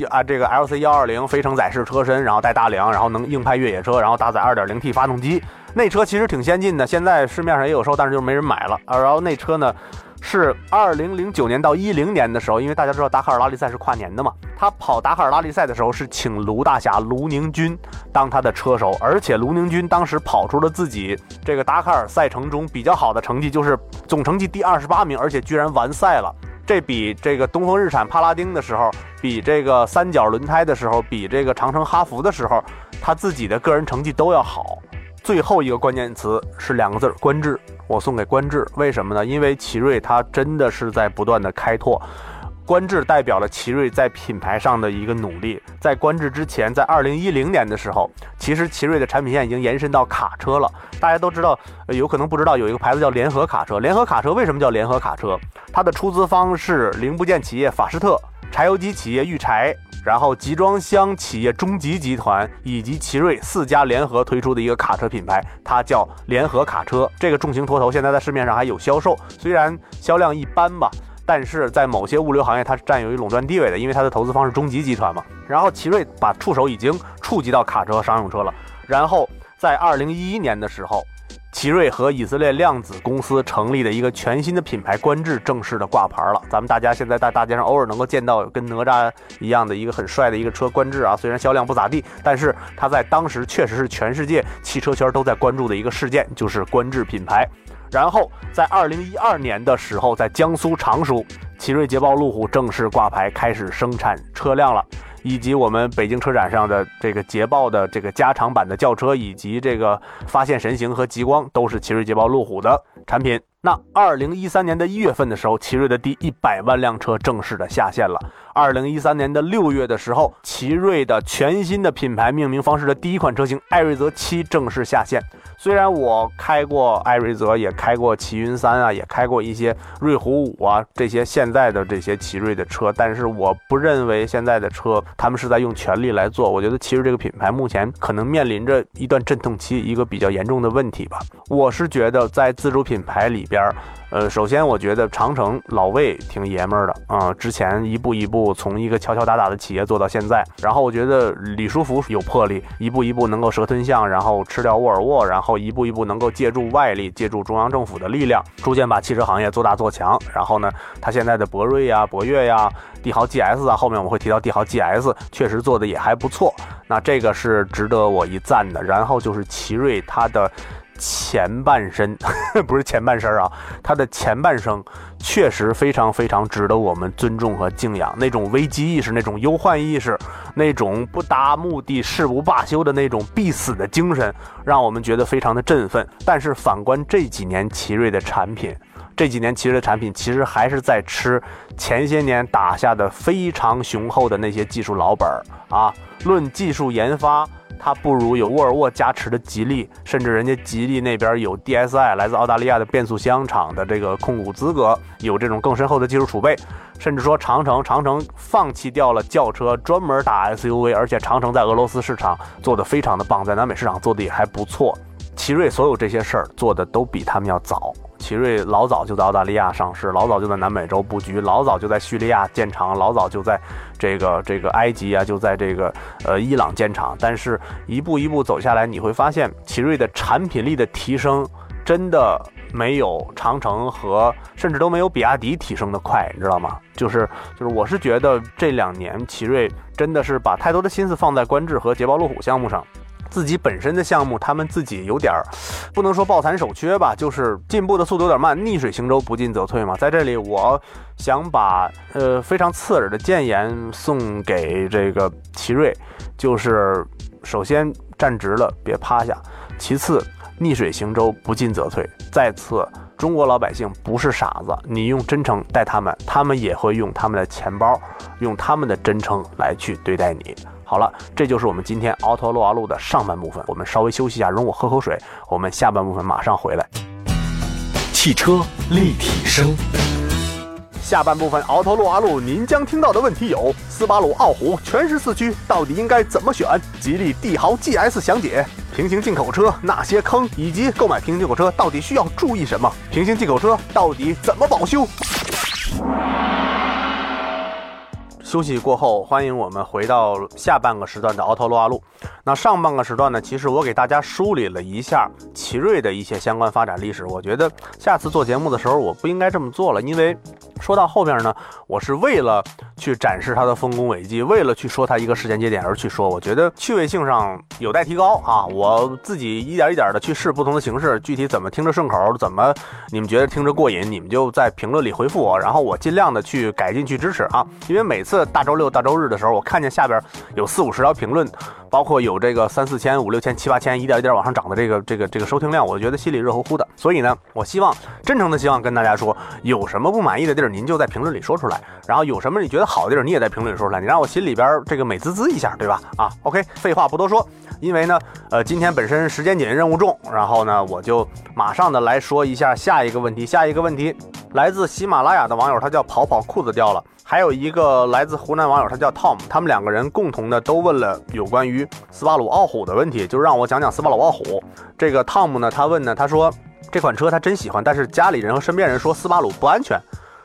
啊，这个 L C 幺二零非承载式车身，然后带大梁，然后能硬派越野车，然后搭载二点零 T 发动机，那车其实挺先进的，现在市面上也有售，但是就没人买了。啊，然后那车呢，是二零零九年到一零年的时候，因为大家知道达喀尔拉力赛是跨年的嘛，他跑达喀尔拉力赛的时候是请卢大侠卢宁军当他的车手，而且卢宁军当时跑出了自己这个达喀尔赛程中比较好的成绩，就是总成绩第二十八名，而且居然完赛了。这比这个东风日产帕拉丁的时候，比这个三角轮胎的时候，比这个长城哈弗的时候，他自己的个人成绩都要好。最后一个关键词是两个字儿：观致。我送给观致，为什么呢？因为奇瑞它真的是在不断的开拓。观致代表了奇瑞在品牌上的一个努力。在观致之前，在二零一零年的时候，其实奇瑞的产品线已经延伸到卡车了。大家都知道，有可能不知道，有一个牌子叫联合卡车。联合卡车为什么叫联合卡车？它的出资方是零部件企业法士特、柴油机企业玉柴，然后集装箱企业中集集团以及奇瑞四家联合推出的一个卡车品牌，它叫联合卡车。这个重型拖头现在在市面上还有销售，虽然销量一般吧。但是在某些物流行业，它是占有一垄断地位的，因为它的投资方是中集集团嘛。然后奇瑞把触手已经触及到卡车和商用车了。然后在二零一一年的时候，奇瑞和以色列量子公司成立的一个全新的品牌观致正式的挂牌了。咱们大家现在在大街上偶尔能够见到跟哪吒一样的一个很帅的一个车观致啊，虽然销量不咋地，但是它在当时确实是全世界汽车圈都在关注的一个事件，就是观致品牌。然后在二零一二年的时候，在江苏常熟，奇瑞捷豹路虎正式挂牌，开始生产车辆了，以及我们北京车展上的这个捷豹的这个加长版的轿车，以及这个发现神行和极光，都是奇瑞捷豹路虎的产品。那二零一三年的一月份的时候，奇瑞的第一百万辆车正式的下线了。二零一三年的六月的时候，奇瑞的全新的品牌命名方式的第一款车型艾瑞泽七正式下线。虽然我开过艾瑞泽，也开过奇云三啊，也开过一些瑞虎五啊，这些现在的这些奇瑞的车，但是我不认为现在的车他们是在用全力来做。我觉得奇瑞这个品牌目前可能面临着一段阵痛期，一个比较严重的问题吧。我是觉得在自主品品牌里边。呃，首先我觉得长城老魏挺爷们儿的啊，之前一步一步从一个敲敲打打的企业做到现在。然后我觉得李书福有魄力，一步一步能够蛇吞象，然后吃掉沃尔沃，然后一步一步能够借助外力，借助中央政府的力量，逐渐把汽车行业做大做强。然后呢，他现在的博瑞呀、博越呀，帝豪 GS 啊，后面我们会提到帝豪 GS，确实做的也还不错。那这个是值得我一赞的。然后就是奇瑞，它的前半身 不是前半身啊，它的前半生确实非常非常值得我们尊重和敬仰。那种危机意识，那种忧患意识，那种不达目的誓不罢休的那种必死的精神，让我们觉得非常的振奋。但是反观这几年奇瑞的产品，这几年奇瑞的产品其实还是在吃前些年打下的非常雄厚的那些技术老本儿啊。论技术研发，它不如有沃尔沃加持的吉利，甚至人家吉利那边有 DSI 来自澳大利亚的变速箱厂的这个控股资格，有这种更深厚的技术储备。甚至说长城，长城放弃掉了轿车，专门打 SUV，而且长城在俄罗斯市场做的非常的棒，在南美市场做的也还不错。奇瑞所有这些事儿做的都比他们要早。奇瑞老早就在澳大利亚上市，老早就在南美洲布局，老早就在叙利亚建厂，老早就在这个这个埃及啊，就在这个呃伊朗建厂。但是一步一步走下来，你会发现奇瑞的产品力的提升真的没有长城和甚至都没有比亚迪提升的快，你知道吗？就是就是，我是觉得这两年奇瑞真的是把太多的心思放在观致和捷豹路虎项目上。自己本身的项目，他们自己有点儿，不能说抱残守缺吧，就是进步的速度有点慢，逆水行舟，不进则退嘛。在这里，我想把呃非常刺耳的谏言送给这个奇瑞，就是首先站直了，别趴下；其次，逆水行舟，不进则退；再次，中国老百姓不是傻子，你用真诚待他们，他们也会用他们的钱包，用他们的真诚来去对待你。好了，这就是我们今天奥拓撸啊路的上半部分。我们稍微休息一下，容我喝口水。我们下半部分马上回来。汽车立体声，下半部分奥拓撸啊路，您将听到的问题有：斯巴鲁傲虎全时四驱到底应该怎么选？吉利帝豪 GS 详解。平行进口车那些坑，以及购买平行进口车到底需要注意什么？平行进口车到底怎么保修？休息过后，欢迎我们回到下半个时段的奥拓撸啊路。那上半个时段呢，其实我给大家梳理了一下奇瑞的一些相关发展历史。我觉得下次做节目的时候，我不应该这么做了，因为说到后边呢，我是为了去展示它的丰功伟绩，为了去说它一个时间节点而去说。我觉得趣味性上有待提高啊！我自己一点一点的去试不同的形式，具体怎么听着顺口，怎么你们觉得听着过瘾，你们就在评论里回复我，然后我尽量的去改进去支持啊！因为每次大周六、大周日的时候，我看见下边有四五十条评论。包括有这个三四千、五六千、七八千，一点一点往上涨的这个这个这个收听量，我觉得心里热乎乎的。所以呢，我希望真诚的希望跟大家说，有什么不满意的地儿，您就在评论里说出来；然后有什么你觉得好的地儿，你也在评论里说出来，你让我心里边这个美滋滋一下，对吧？啊，OK，废话不多说，因为呢，呃，今天本身时间紧，任务重，然后呢，我就马上的来说一下下一个问题。下一个问题来自喜马拉雅的网友，他叫跑跑裤子掉了。还有一个来自湖南网友，他叫 Tom，他们两个人共同的都问了有关于斯巴鲁傲虎的问题，就让我讲讲斯巴鲁傲虎。这个 Tom 呢，他问呢，他说这款车他真喜欢，但是家里人和身边人说斯巴鲁不安全，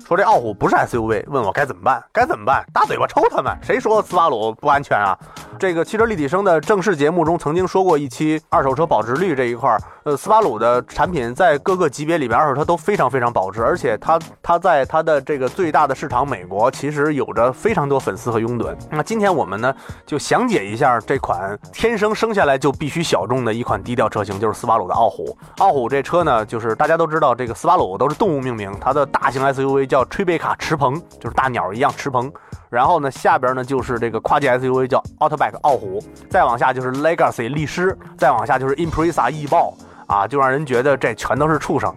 说这傲虎不是 SUV，问我该怎么办？该怎么办？大嘴巴抽他们！谁说斯巴鲁不安全啊？这个汽车立体声的正式节目中曾经说过一期二手车保值率这一块儿，呃，斯巴鲁的产品在各个级别里边二手车都非常非常保值，而且它它在它的这个最大的市场美国其实有着非常多粉丝和拥趸。那今天我们呢就详解一下这款天生生下来就必须小众的一款低调车型，就是斯巴鲁的傲虎。傲虎这车呢，就是大家都知道这个斯巴鲁都是动物命名，它的大型 SUV 叫吹贝卡驰鹏，就是大鸟一样驰鹏。然后呢，下边呢就是这个跨界 SUV 叫 Outback 傲虎，再往下就是 Legacy 力狮，再往下就是 Impreza 翼豹啊，就让人觉得这全都是畜生。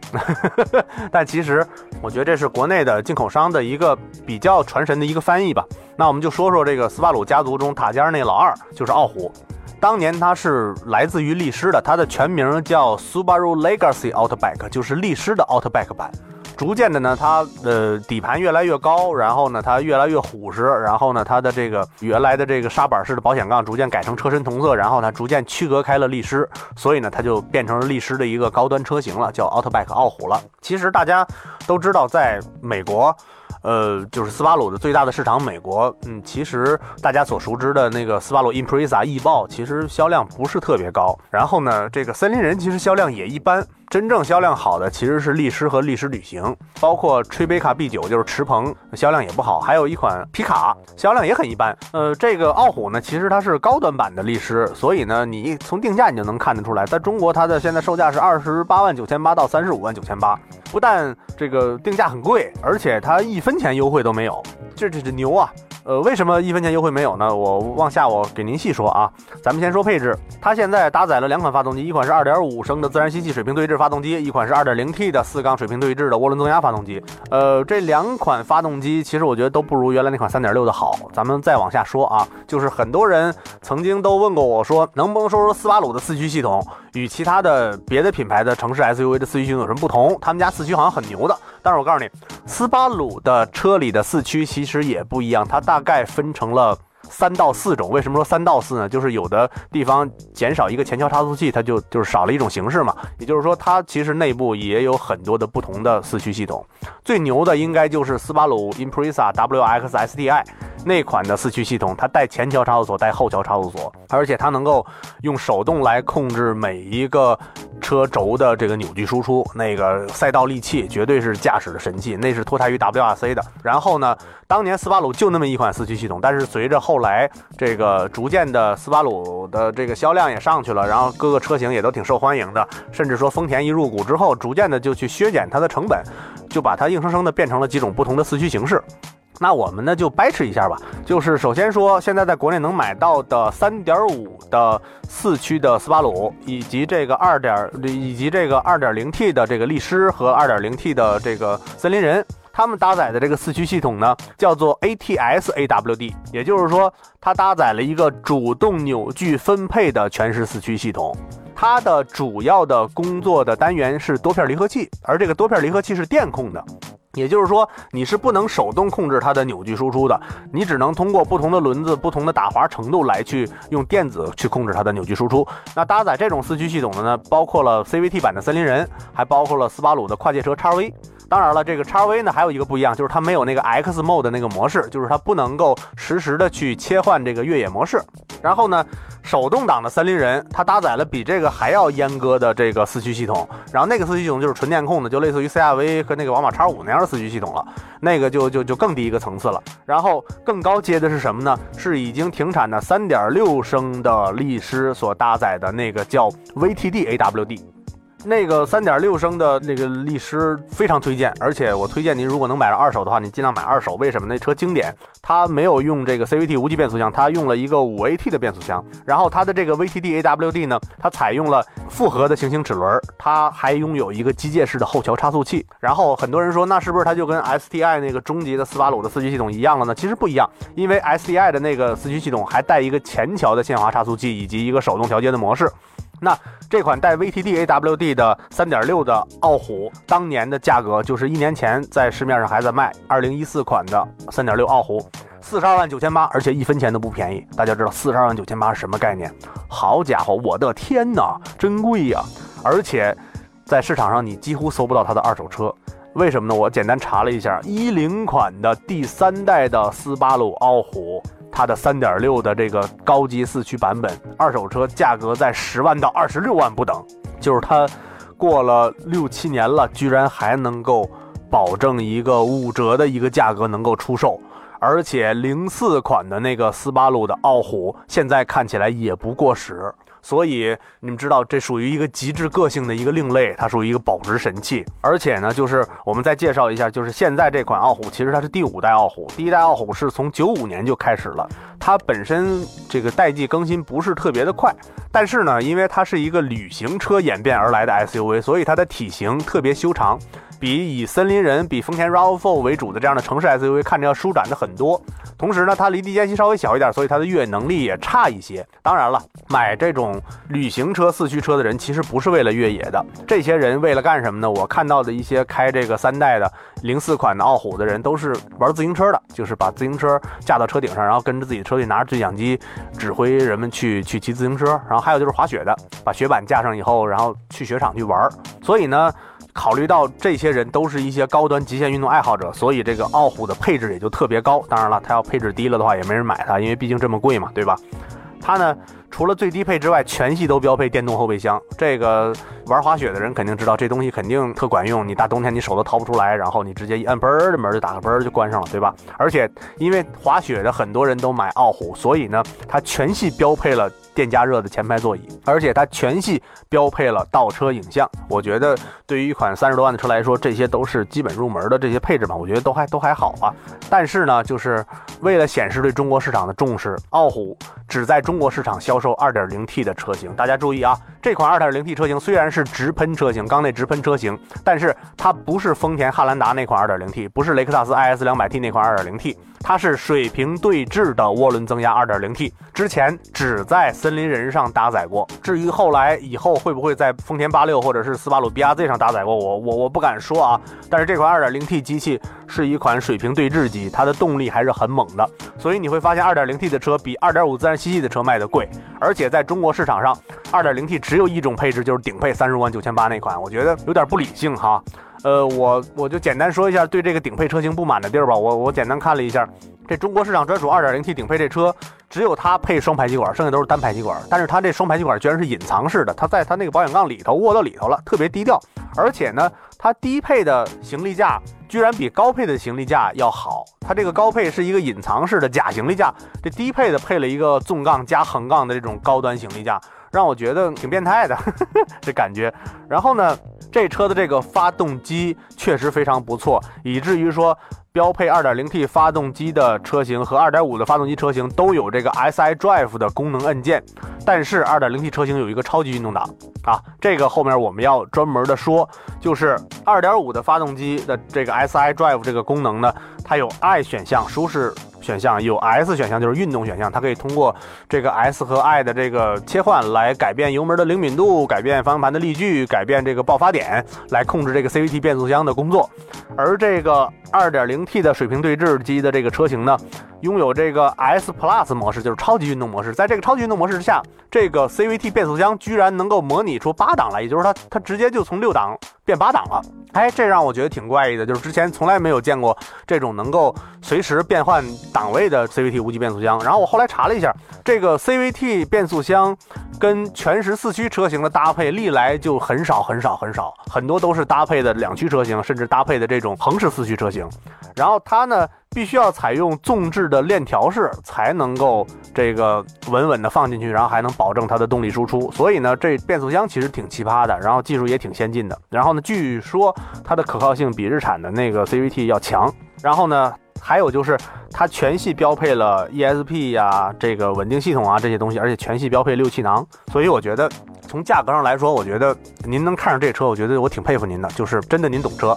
但其实我觉得这是国内的进口商的一个比较传神的一个翻译吧。那我们就说说这个斯巴鲁家族中塔尖那老二就是傲虎，当年它是来自于力狮的，它的全名叫 Subaru Legacy Outback，就是力狮的 Outback 版。逐渐的呢，它的底盘越来越高，然后呢，它越来越虎实，然后呢，它的这个原来的这个砂板式的保险杠逐渐改成车身同色，然后它逐渐区隔开了力狮，所以呢，它就变成了力狮的一个高端车型了，叫 Outback 傲虎了。其实大家都知道，在美国。呃，就是斯巴鲁的最大的市场美国，嗯，其实大家所熟知的那个斯巴鲁 Impreza 翼豹，其实销量不是特别高。然后呢，这个森林人其实销量也一般。真正销量好的其实是力狮和力狮旅行，包括吹贝卡 B 九就是驰鹏，销量也不好。还有一款皮卡，销量也很一般。呃，这个傲虎呢，其实它是高端版的力狮，所以呢，你从定价你就能看得出来，在中国它的现在售价是二十八万九千八到三十五万九千八，不但这个定价很贵，而且它一分钱优惠都没有，这这这牛啊！呃，为什么一分钱优惠没有呢？我往下我给您细说啊。咱们先说配置，它现在搭载了两款发动机，一款是2.5升的自然吸气水平对置发动机，一款是 2.0T 的四缸水平对置的涡轮增压发动机。呃，这两款发动机其实我觉得都不如原来那款3.6的好。咱们再往下说啊，就是很多人曾经都问过我说，能不能说说斯巴鲁的四驱系统与其他的别的品牌的城市 SUV 的四驱系统有什么不同？他们家四驱好像很牛的，但是我告诉你，斯巴鲁的车里的四驱其实也不一样，它大概分成了。三到四种，为什么说三到四呢？就是有的地方减少一个前桥差速器，它就就是少了一种形式嘛。也就是说，它其实内部也有很多的不同的四驱系统。最牛的应该就是斯巴鲁 Impreza WX STI 那款的四驱系统，它带前桥差速锁，带后桥差速锁，而且它能够用手动来控制每一个车轴的这个扭矩输出。那个赛道利器绝对是驾驶的神器，那是脱胎于 WRC 的。然后呢？当年斯巴鲁就那么一款四驱系统，但是随着后来这个逐渐的斯巴鲁的这个销量也上去了，然后各个车型也都挺受欢迎的，甚至说丰田一入股之后，逐渐的就去削减它的成本，就把它硬生生的变成了几种不同的四驱形式。那我们呢就掰扯一下吧，就是首先说现在在国内能买到的三点五的四驱的斯巴鲁，以及这个二点以及这个二点零 T 的这个力狮和二点零 T 的这个森林人。他们搭载的这个四驱系统呢，叫做 ATS AWD，也就是说，它搭载了一个主动扭矩分配的全时四驱系统。它的主要的工作的单元是多片离合器，而这个多片离合器是电控的，也就是说，你是不能手动控制它的扭矩输出的，你只能通过不同的轮子、不同的打滑程度来去用电子去控制它的扭矩输出。那搭载这种四驱系统的呢，包括了 CVT 版的森林人，还包括了斯巴鲁的跨界车叉 V。当然了，这个叉 V 呢还有一个不一样，就是它没有那个 X Mode 那个模式，就是它不能够实时的去切换这个越野模式。然后呢，手动挡的森林人它搭载了比这个还要阉割的这个四驱系统，然后那个四驱系统就是纯电控的，就类似于 CRV 和那个宝马叉五那样的四驱系统了，那个就就就更低一个层次了。然后更高阶的是什么呢？是已经停产的3.6升的力狮所搭载的那个叫 VTD AWD。那个三点六升的那个力狮非常推荐，而且我推荐您如果能买到二手的话，你尽量买二手。为什么？那车经典，它没有用这个 CVT 无级变速箱，它用了一个五 AT 的变速箱。然后它的这个 VTD AWD 呢，它采用了复合的行星齿轮，它还拥有一个机械式的后桥差速器。然后很多人说，那是不是它就跟 STI 那个中级的斯巴鲁的四驱系统一样了呢？其实不一样，因为 STI 的那个四驱系统还带一个前桥的限滑差速器以及一个手动调节的模式。那这款带 VTD AWD 的3.6的傲虎，当年的价格就是一年前在市面上还在卖2014款的3.6傲虎，四十二万九千八，而且一分钱都不便宜。大家知道四十二万九千八是什么概念？好家伙，我的天哪，真贵呀！而且在市场上你几乎搜不到它的二手车，为什么呢？我简单查了一下，一零款的第三代的斯巴鲁傲虎。它的三点六的这个高级四驱版本，二手车价格在十万到二十六万不等，就是它过了六七年了，居然还能够保证一个五折的一个价格能够出售，而且零四款的那个斯巴鲁的傲虎现在看起来也不过时。所以你们知道，这属于一个极致个性的一个另类，它属于一个保值神器。而且呢，就是我们再介绍一下，就是现在这款傲虎，其实它是第五代傲虎，第一代傲虎是从九五年就开始了。它本身这个代际更新不是特别的快，但是呢，因为它是一个旅行车演变而来的 SUV，所以它的体型特别修长。比以森林人、比丰田 RAV4 为主的这样的城市 SUV 看着要舒展的很多。同时呢，它离地间隙稍微小一点，所以它的越野能力也差一些。当然了，买这种旅行车、四驱车的人其实不是为了越野的。这些人为了干什么呢？我看到的一些开这个三代的零四款的傲虎的人，都是玩自行车的，就是把自行车架到车顶上，然后跟着自己的车队拿着对讲机指挥人们去去骑自行车。然后还有就是滑雪的，把雪板架上以后，然后去雪场去玩。所以呢。考虑到这些人都是一些高端极限运动爱好者，所以这个傲虎的配置也就特别高。当然了，它要配置低了的话，也没人买它，因为毕竟这么贵嘛，对吧？它呢，除了最低配之外，全系都标配电动后备箱。这个玩滑雪的人肯定知道，这东西肯定特管用。你大冬天你手都掏不出来，然后你直接一摁，嘣的门就打开，嘣就关上了，对吧？而且因为滑雪的很多人都买傲虎，所以呢，它全系标配了。电加热的前排座椅，而且它全系标配了倒车影像。我觉得对于一款三十多万的车来说，这些都是基本入门的这些配置嘛，我觉得都还都还好啊。但是呢，就是为了显示对中国市场的重视，傲虎只在中国市场销售 2.0T 的车型。大家注意啊，这款 2.0T 车型虽然是直喷车型，缸内直喷车型，但是它不是丰田汉兰达那款 2.0T，不是雷克萨斯 IS 200T 那款 2.0T。它是水平对置的涡轮增压 2.0T，之前只在森林人上搭载过。至于后来以后会不会在丰田八六或者是斯巴鲁 BRZ 上搭载过，我我我不敢说啊。但是这款 2.0T 机器是一款水平对置机，它的动力还是很猛的。所以你会发现 2.0T 的车比2.5自然吸气的车卖的贵，而且在中国市场上，2.0T 只有一种配置，就是顶配三十五万九千八那款，我觉得有点不理性哈。呃，我我就简单说一下对这个顶配车型不满的地儿吧。我我简单看了一下，这中国市场专属 2.0T 顶配这车，只有它配双排气管，剩下都是单排气管。但是它这双排气管居然是隐藏式的，它在它那个保险杠里头握到里头了，特别低调。而且呢，它低配的行李架居然比高配的行李架要好。它这个高配是一个隐藏式的假行李架，这低配的配了一个纵杠加横杠的这种高端行李架，让我觉得挺变态的 这感觉。然后呢？这车的这个发动机确实非常不错，以至于说标配 2.0T 发动机的车型和2.5的发动机车型都有这个 SI Drive 的功能按键，但是 2.0T 车型有一个超级运动档啊，这个后面我们要专门的说，就是2.5的发动机的这个 SI Drive 这个功能呢，它有 I 选项舒适。选项有 S 选项，就是运动选项，它可以通过这个 S 和 I 的这个切换来改变油门的灵敏度，改变方向盘的力矩，改变这个爆发点，来控制这个 CVT 变速箱的工作。而这个 2.0T 的水平对置机的这个车型呢，拥有这个 S Plus 模式，就是超级运动模式。在这个超级运动模式之下，这个 CVT 变速箱居然能够模拟出八档来，也就是它它直接就从六档变八档了。哎，这让我觉得挺怪异的，就是之前从来没有见过这种能够随时变换档位的 CVT 无级变速箱。然后我后来查了一下，这个 CVT 变速箱跟全时四驱车型的搭配历来就很少很少很少，很多都是搭配的两驱车型，甚至搭配的这种横式四驱车型。然后它呢？必须要采用纵置的链条式才能够这个稳稳的放进去，然后还能保证它的动力输出。所以呢，这变速箱其实挺奇葩的，然后技术也挺先进的。然后呢，据说它的可靠性比日产的那个 CVT 要强。然后呢，还有就是它全系标配了 ESP 呀，这个稳定系统啊这些东西，而且全系标配六气囊。所以我觉得从价格上来说，我觉得您能看上这车，我觉得我挺佩服您的，就是真的您懂车。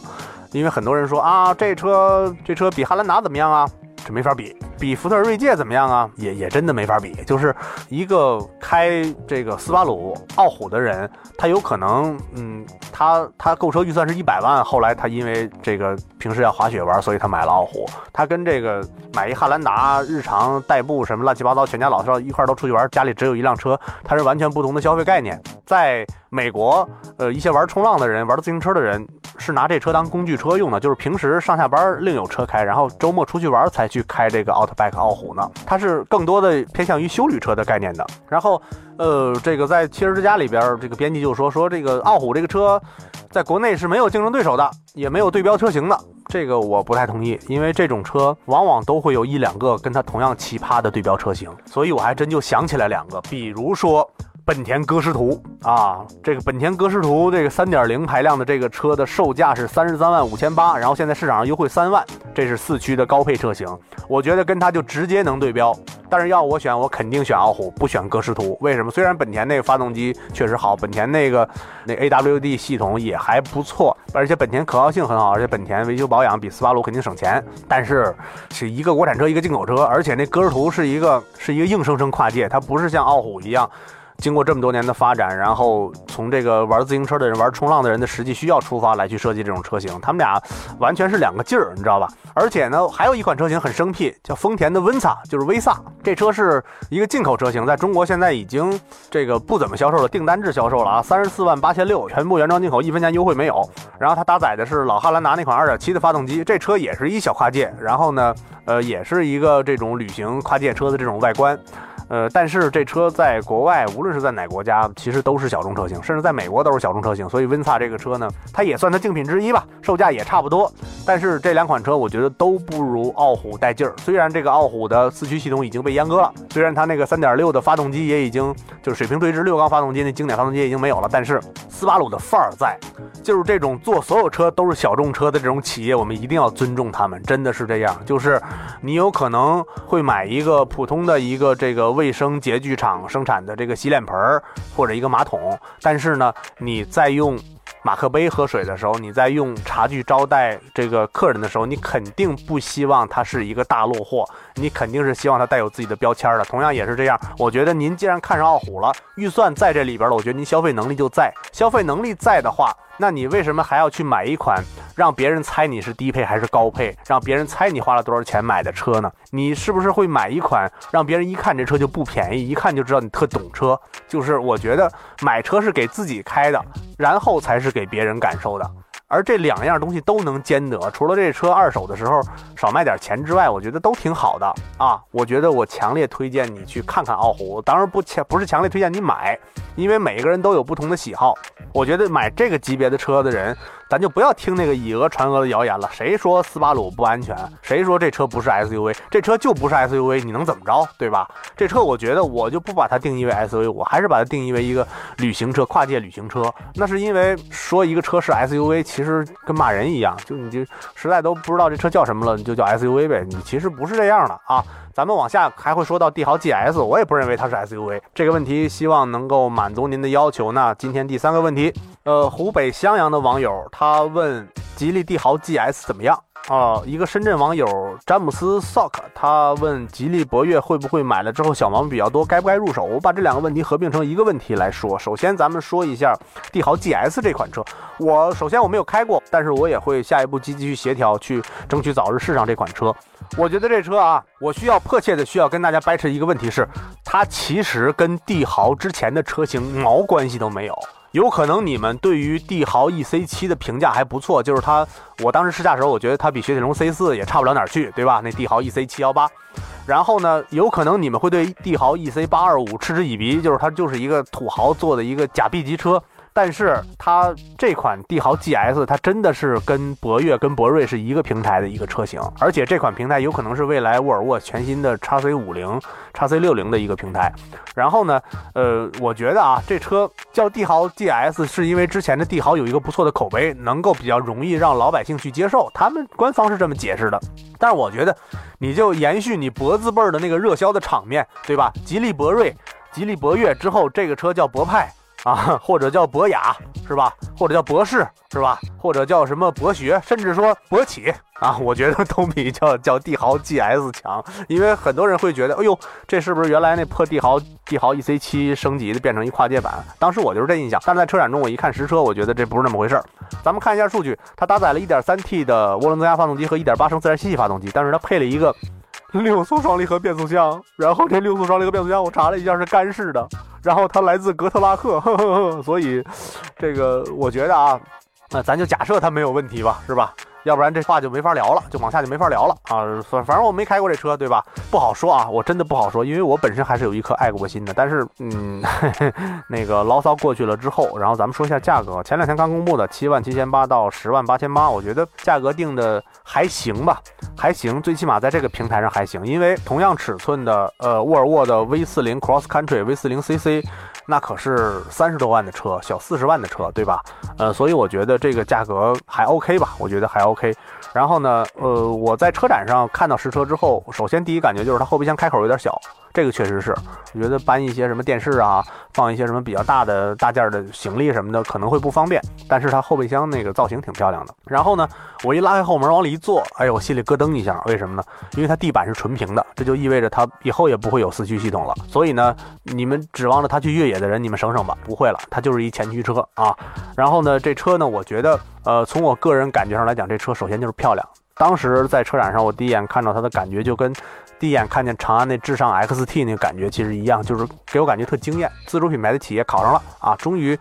因为很多人说啊，这车这车比汉兰达怎么样啊？这没法比。比福特锐界怎么样啊？也也真的没法比。就是一个开这个斯巴鲁傲虎的人，他有可能，嗯，他他购车预算是一百万，后来他因为这个平时要滑雪玩，所以他买了傲虎。他跟这个买一汉兰达，日常代步什么乱七八糟，全家老少一块都出去玩，家里只有一辆车，它是完全不同的消费概念。在美国，呃，一些玩冲浪的人，玩自行车的人是拿这车当工具车用的，就是平时上下班另有车开，然后周末出去玩才去开这个 Outback 傲虎呢，它是更多的偏向于修旅车的概念的。然后，呃，这个在汽车之家里边，这个编辑就说说这个傲虎这个车，在国内是没有竞争对手的，也没有对标车型的。这个我不太同意，因为这种车往往都会有一两个跟它同样奇葩的对标车型。所以我还真就想起来两个，比如说。本田歌诗图啊，这个本田歌诗图这个三点零排量的这个车的售价是三十三万五千八，然后现在市场上优惠三万，这是四驱的高配车型，我觉得跟它就直接能对标。但是要我选，我肯定选傲虎，不选歌诗图。为什么？虽然本田那个发动机确实好，本田那个那 AWD 系统也还不错，而且本田可靠性很好，而且本田维修保养比斯巴鲁肯定省钱。但是是一个国产车，一个进口车，而且那歌诗图是一个是一个硬生生跨界，它不是像傲虎一样。经过这么多年的发展，然后从这个玩自行车的人、玩冲浪的人的实际需要出发来去设计这种车型，他们俩完全是两个劲儿，你知道吧？而且呢，还有一款车型很生僻，叫丰田的温萨，就是威萨。这车是一个进口车型，在中国现在已经这个不怎么销售了，订单制销售了啊，三十四万八千六，全部原装进口，一分钱优惠没有。然后它搭载的是老汉兰达那款二点七的发动机，这车也是一小跨界，然后呢，呃，也是一个这种旅行跨界车的这种外观。呃，但是这车在国外，无论是在哪国家，其实都是小众车型，甚至在美国都是小众车型。所以温萨这个车呢，它也算它竞品之一吧，售价也差不多。但是这两款车，我觉得都不如傲虎带劲儿。虽然这个傲虎的四驱系统已经被阉割了，虽然它那个三点六的发动机也已经就是水平对置六缸发动机那经典发动机已经没有了，但是斯巴鲁的范儿在。就是这种做所有车都是小众车的这种企业，我们一定要尊重他们，真的是这样。就是你有可能会买一个普通的一个这个卫生洁具厂生产的这个洗脸盆儿或者一个马桶，但是呢，你在用。马克杯喝水的时候，你在用茶具招待这个客人的时候，你肯定不希望它是一个大落货，你肯定是希望它带有自己的标签的。同样也是这样，我觉得您既然看上傲虎了，预算在这里边了，我觉得您消费能力就在。消费能力在的话，那你为什么还要去买一款让别人猜你是低配还是高配，让别人猜你花了多少钱买的车呢？你是不是会买一款让别人一看这车就不便宜，一看就知道你特懂车？就是我觉得买车是给自己开的。然后才是给别人感受的，而这两样东西都能兼得。除了这车二手的时候少卖点钱之外，我觉得都挺好的啊。我觉得我强烈推荐你去看看傲虎，当然不强不是强烈推荐你买，因为每个人都有不同的喜好。我觉得买这个级别的车的人。咱就不要听那个以讹传讹的谣言了。谁说斯巴鲁不安全？谁说这车不是 SUV？这车就不是 SUV，你能怎么着？对吧？这车我觉得我就不把它定义为 SUV，我还是把它定义为一个旅行车，跨界旅行车。那是因为说一个车是 SUV，其实跟骂人一样，就你就实在都不知道这车叫什么了，你就叫 SUV 呗。你其实不是这样的啊。咱们往下还会说到帝豪 GS，我也不认为它是 SUV。这个问题希望能够满足您的要求。那今天第三个问题，呃，湖北襄阳的网友他问吉利帝豪 GS 怎么样啊？一个深圳网友詹姆斯 Sock 他问吉利博越会不会买了之后小毛病比较多，该不该入手？我把这两个问题合并成一个问题来说。首先咱们说一下帝豪 GS 这款车，我首先我没有开过，但是我也会下一步积极去协调，去争取早日试上这款车。我觉得这车啊，我需要迫切的需要跟大家掰扯一个问题是，它其实跟帝豪之前的车型毛关系都没有。有可能你们对于帝豪 EC7 的评价还不错，就是它，我当时试驾时候，我觉得它比雪铁龙 C4 也差不了哪儿去，对吧？那帝豪 EC718，然后呢，有可能你们会对帝豪 EC825 嗤之以鼻，就是它就是一个土豪做的一个假 B 级车。但是它这款帝豪 GS，它真的是跟博越、跟博瑞是一个平台的一个车型，而且这款平台有可能是未来沃尔沃全新的 x C 五零、x C 六零的一个平台。然后呢，呃，我觉得啊，这车叫帝豪 GS，是因为之前的帝豪有一个不错的口碑，能够比较容易让老百姓去接受。他们官方是这么解释的。但是我觉得，你就延续你博字辈儿的那个热销的场面，对吧？吉利博瑞、吉利博越之后，这个车叫博派。啊，或者叫博雅是吧？或者叫博士是吧？或者叫什么博学，甚至说博起啊，我觉得都比叫叫帝豪 GS 强，因为很多人会觉得，哎呦，这是不是原来那破帝豪帝豪 EC7 升级的变成一跨界版？当时我就是这印象，但是在车展中我一看实车，我觉得这不是那么回事儿。咱们看一下数据，它搭载了 1.3T 的涡轮增压发动机和1.8升自然吸气发动机，但是它配了一个。六速双离合变速箱，然后这六速双离合变速箱我查了一下是干式的，然后它来自格特拉克，呵呵呵，所以这个我觉得啊，那咱就假设它没有问题吧，是吧？要不然这话就没法聊了，就往下就没法聊了啊！反反正我没开过这车，对吧？不好说啊，我真的不好说，因为我本身还是有一颗爱国心的。但是，嗯，那个牢骚过去了之后，然后咱们说一下价格。前两天刚公布的七万七千八到十万八千八，我觉得价格定的还行吧，还行，最起码在这个平台上还行。因为同样尺寸的，呃，沃尔沃的 V 四零 Cross Country、V 四零 CC。那可是三十多万的车，小四十万的车，对吧？呃，所以我觉得这个价格还 OK 吧，我觉得还 OK。然后呢，呃，我在车展上看到实车之后，首先第一感觉就是它后备箱开口有点小，这个确实是，我觉得搬一些什么电视啊，放一些什么比较大的大件的行李什么的可能会不方便。但是它后备箱那个造型挺漂亮的。然后呢，我一拉开后门往里一坐，哎呦，我心里咯噔一下，为什么呢？因为它地板是纯平的，这就意味着它以后也不会有四驱系统了。所以呢，你们指望着它去越野的人，你们省省吧，不会了，它就是一前驱车啊。然后呢，这车呢，我觉得，呃，从我个人感觉上来讲，这车首先就是漂亮。当时在车展上，我第一眼看到它的感觉，就跟第一眼看见长安那智尚 XT 那个感觉其实一样，就是给我感觉特惊艳。自主品牌的企业考上了啊，终于。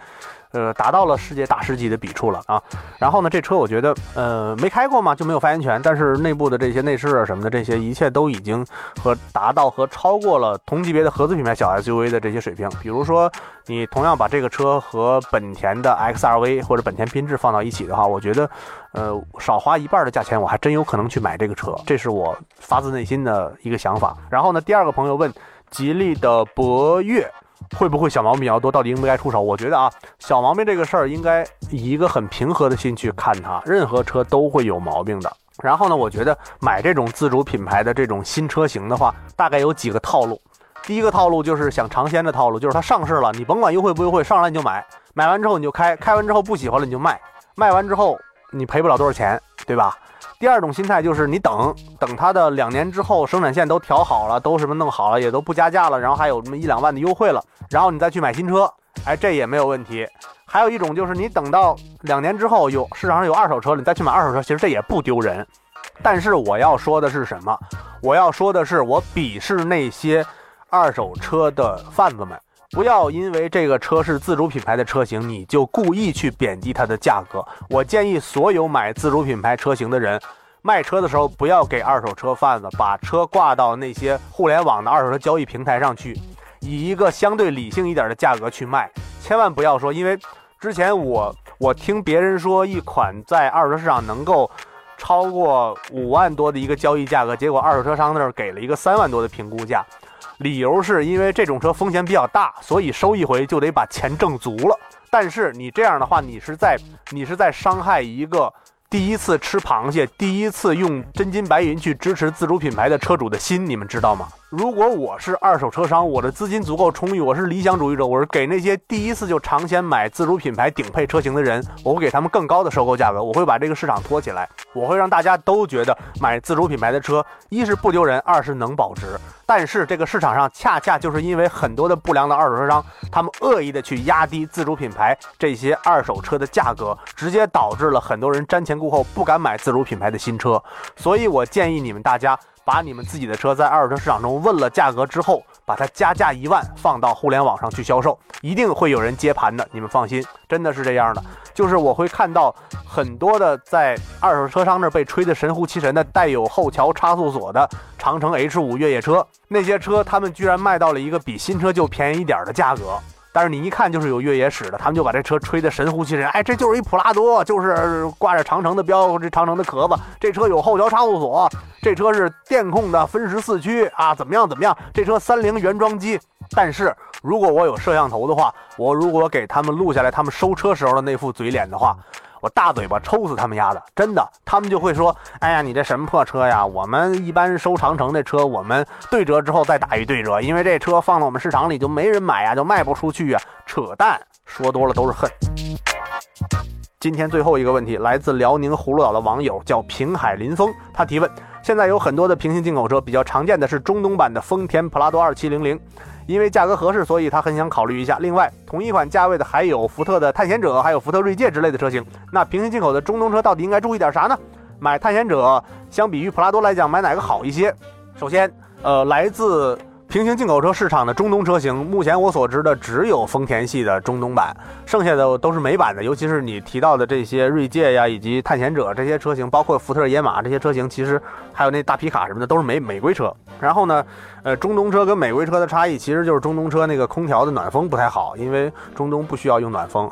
呃，达到了世界大师级的笔触了啊！然后呢，这车我觉得，呃，没开过嘛，就没有发言权。但是内部的这些内饰啊什么的，这些一切都已经和达到和超过了同级别的合资品牌小 SUV 的这些水平。比如说，你同样把这个车和本田的 XRV 或者本田缤智放到一起的话，我觉得，呃，少花一半的价钱，我还真有可能去买这个车。这是我发自内心的一个想法。然后呢，第二个朋友问，吉利的博越。会不会小毛病比较多？到底应不应该出手？我觉得啊，小毛病这个事儿应该以一个很平和的心去看它。任何车都会有毛病的。然后呢，我觉得买这种自主品牌的这种新车型的话，大概有几个套路。第一个套路就是想尝鲜的套路，就是它上市了，你甭管优惠不优惠，上来你就买，买完之后你就开，开完之后不喜欢了你就卖，卖完之后你赔不了多少钱，对吧？第二种心态就是你等等它的两年之后生产线都调好了，都什么弄好了，也都不加价了，然后还有这么一两万的优惠了，然后你再去买新车，哎，这也没有问题。还有一种就是你等到两年之后有市场上有二手车了，你再去买二手车，其实这也不丢人。但是我要说的是什么？我要说的是我鄙视那些二手车的贩子们。不要因为这个车是自主品牌的车型，你就故意去贬低它的价格。我建议所有买自主品牌车型的人，卖车的时候不要给二手车贩子把车挂到那些互联网的二手车交易平台上去，以一个相对理性一点的价格去卖。千万不要说，因为之前我我听别人说一款在二手车市场能够超过五万多的一个交易价格，结果二手车商那儿给了一个三万多的评估价。理由是因为这种车风险比较大，所以收一回就得把钱挣足了。但是你这样的话，你是在你是在伤害一个第一次吃螃蟹、第一次用真金白银去支持自主品牌的车主的心，你们知道吗？如果我是二手车商，我的资金足够充裕，我是理想主义者，我是给那些第一次就尝鲜买自主品牌顶配车型的人，我会给他们更高的收购价格，我会把这个市场托起来，我会让大家都觉得买自主品牌的车，一是不丢人，二是能保值。但是这个市场上恰恰就是因为很多的不良的二手车商，他们恶意的去压低自主品牌这些二手车的价格，直接导致了很多人瞻前顾后，不敢买自主品牌的新车。所以我建议你们大家。把你们自己的车在二手车市场中问了价格之后，把它加价一万放到互联网上去销售，一定会有人接盘的。你们放心，真的是这样的。就是我会看到很多的在二手车商那被吹得神乎其神的带有后桥差速锁的长城 H 五越野车，那些车他们居然卖到了一个比新车就便宜一点的价格。但是你一看就是有越野史的，他们就把这车吹得神乎其神。哎，这就是一普拉多，就是挂着长城的标，这长城的壳子。这车有后桥差速锁，这车是电控的分时四驱啊，怎么样怎么样？这车三菱原装机。但是如果我有摄像头的话，我如果给他们录下来他们收车时候的那副嘴脸的话。我大嘴巴抽死他们丫的！真的，他们就会说：“哎呀，你这什么破车呀？我们一般收长城的车，我们对折之后再打一对折，因为这车放到我们市场里就没人买呀，就卖不出去呀。”扯淡，说多了都是恨。今天最后一个问题来自辽宁葫芦岛的网友，叫平海林峰，他提问：现在有很多的平行进口车，比较常见的是中东版的丰田普拉多二七零零。因为价格合适，所以他很想考虑一下。另外，同一款价位的还有福特的探险者，还有福特锐界之类的车型。那平行进口的中东车到底应该注意点啥呢？买探险者相比于普拉多来讲，买哪个好一些？首先，呃，来自。平行进口车市场的中东车型，目前我所知的只有丰田系的中东版，剩下的都是美版的。尤其是你提到的这些锐界呀，以及探险者这些车型，包括福特野马这些车型，其实还有那大皮卡什么的，都是美美规车。然后呢，呃，中东车跟美规车的差异，其实就是中东车那个空调的暖风不太好，因为中东不需要用暖风。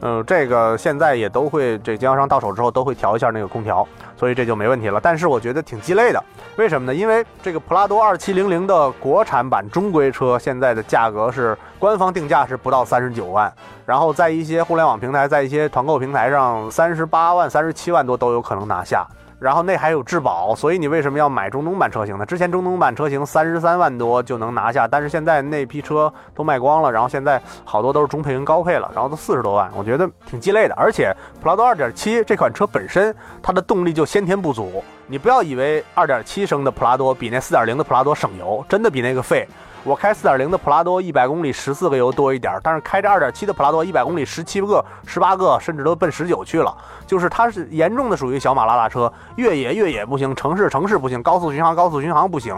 嗯，这个现在也都会，这经销商到手之后都会调一下那个空调，所以这就没问题了。但是我觉得挺鸡肋的，为什么呢？因为这个普拉多二七零零的国产版中规车现在的价格是官方定价是不到三十九万，然后在一些互联网平台，在一些团购平台上，三十八万、三十七万多都有可能拿下。然后那还有质保，所以你为什么要买中东版车型呢？之前中东版车型三十三万多就能拿下，但是现在那批车都卖光了，然后现在好多都是中配跟高配了，然后都四十多万，我觉得挺鸡肋的。而且普拉多二点七这款车本身它的动力就先天不足，你不要以为二点七升的普拉多比那四点零的普拉多省油，真的比那个费。我开四点零的普拉多，一百公里十四个油多一点，但是开着二点七的普拉多，一百公里十七个、十八个，甚至都奔十九去了。就是它是严重的属于小马拉大车，越野越野不行，城市城市不行，高速巡航高速巡航不行。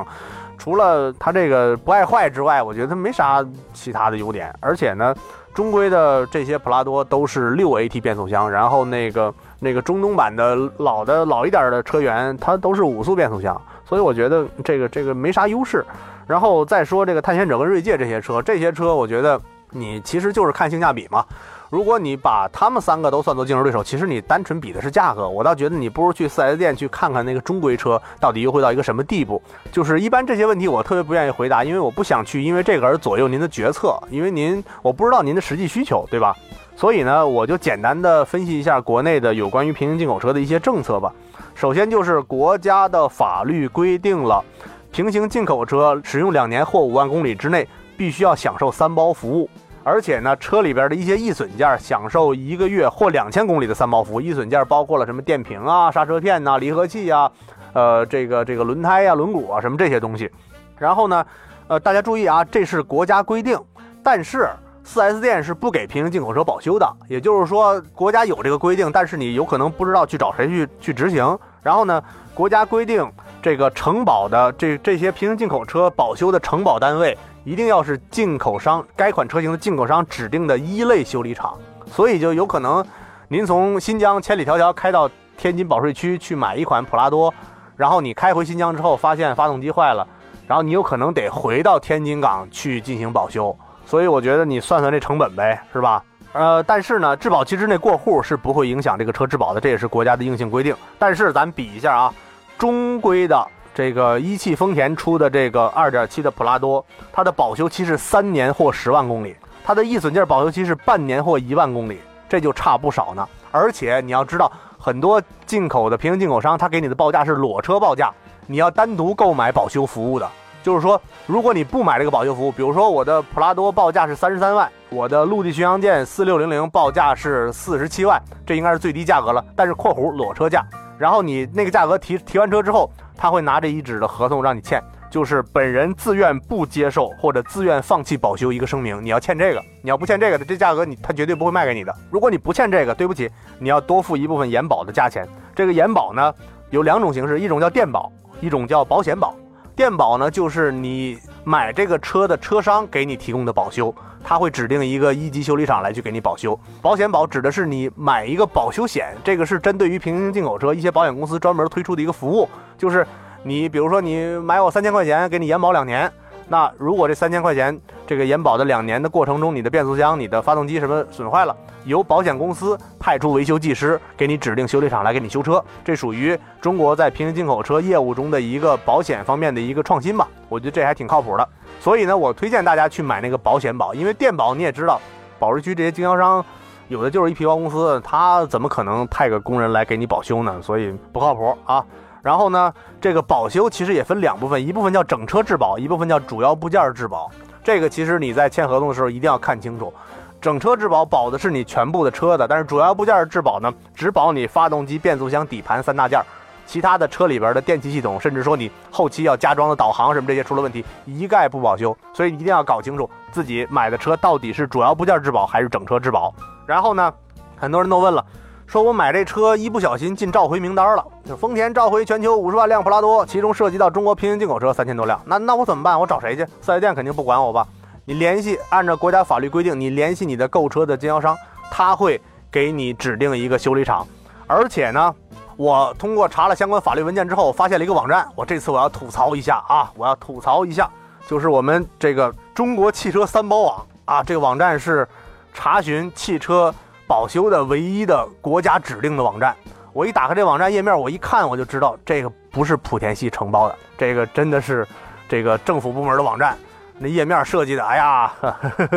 除了它这个不爱坏之外，我觉得它没啥其他的优点。而且呢，中规的这些普拉多都是六 AT 变速箱，然后那个那个中东版的老的老一点的车源，它都是五速变速箱，所以我觉得这个这个没啥优势。然后再说这个探险者跟锐界这些车，这些车我觉得你其实就是看性价比嘛。如果你把他们三个都算作竞争对手，其实你单纯比的是价格。我倒觉得你不如去 4S 店去看看那个中规车到底优惠到一个什么地步。就是一般这些问题我特别不愿意回答，因为我不想去因为这个而左右您的决策，因为您我不知道您的实际需求，对吧？所以呢，我就简单的分析一下国内的有关于平行进口车的一些政策吧。首先就是国家的法律规定了。平行进口车使用两年或五万公里之内，必须要享受三包服务，而且呢，车里边的一些易损件享受一个月或两千公里的三包服务。易损件包括了什么电瓶啊、刹车片呐、离合器呀，呃，这个这个轮胎呀、轮毂啊什么这些东西。然后呢，呃，大家注意啊，这是国家规定，但是 4S 店是不给平行进口车保修的。也就是说，国家有这个规定，但是你有可能不知道去找谁去去执行。然后呢，国家规定。这个承保的这这些平行进口车保修的承保单位，一定要是进口商该款车型的进口商指定的一类修理厂，所以就有可能，您从新疆千里迢迢开到天津保税区去买一款普拉多，然后你开回新疆之后发现发动机坏了，然后你有可能得回到天津港去进行保修，所以我觉得你算算这成本呗，是吧？呃，但是呢，质保期之内过户是不会影响这个车质保的，这也是国家的硬性规定。但是咱比一下啊。中规的这个一汽丰田出的这个二点七的普拉多，它的保修期是三年或十万公里，它的易损件保修期是半年或一万公里，这就差不少呢。而且你要知道，很多进口的平行进口商，他给你的报价是裸车报价，你要单独购买保修服务的。就是说，如果你不买这个保修服务，比如说我的普拉多报价是三十三万，我的陆地巡洋舰四六零零报价是四十七万，这应该是最低价格了。但是（括弧）裸车价。然后你那个价格提提完车之后，他会拿着一纸的合同让你签，就是本人自愿不接受或者自愿放弃保修一个声明，你要签这个，你要不签这个的，这价格你他绝对不会卖给你的。如果你不签这个，对不起，你要多付一部分延保的价钱。这个延保呢有两种形式，一种叫电保，一种叫保险保。电保呢就是你买这个车的车商给你提供的保修。他会指定一个一级修理厂来去给你保修。保险保指的是你买一个保修险，这个是针对于平行进口车一些保险公司专门推出的一个服务，就是你比如说你买我三千块钱，给你延保两年。那如果这三千块钱这个延保的两年的过程中，你的变速箱、你的发动机什么损坏了，由保险公司派出维修技师给你指定修理厂来给你修车，这属于中国在平行进口车业务中的一个保险方面的一个创新吧？我觉得这还挺靠谱的。所以呢，我推荐大家去买那个保险保，因为电保你也知道，保时区这些经销商有的就是一皮包公司，他怎么可能派个工人来给你保修呢？所以不靠谱啊。然后呢，这个保修其实也分两部分，一部分叫整车质保，一部分叫主要部件质保。这个其实你在签合同的时候一定要看清楚，整车质保保的是你全部的车的，但是主要部件质保呢，只保你发动机、变速箱、底盘三大件。其他的车里边的电气系统，甚至说你后期要加装的导航什么这些出了问题，一概不保修。所以你一定要搞清楚自己买的车到底是主要部件质保还是整车质保。然后呢，很多人都问了，说我买这车一不小心进召回名单了，就丰田召回全球五十万辆普拉多，其中涉及到中国平行进口车三千多辆。那那我怎么办？我找谁去？四 S 店肯定不管我吧？你联系按照国家法律规定，你联系你的购车的经销商，他会给你指定一个修理厂，而且呢。我通过查了相关法律文件之后，发现了一个网站。我这次我要吐槽一下啊！我要吐槽一下，就是我们这个中国汽车三包网啊，这个网站是查询汽车保修的唯一的国家指定的网站。我一打开这网站页面，我一看我就知道这个不是莆田系承包的，这个真的是这个政府部门的网站。那页面设计的，哎呀，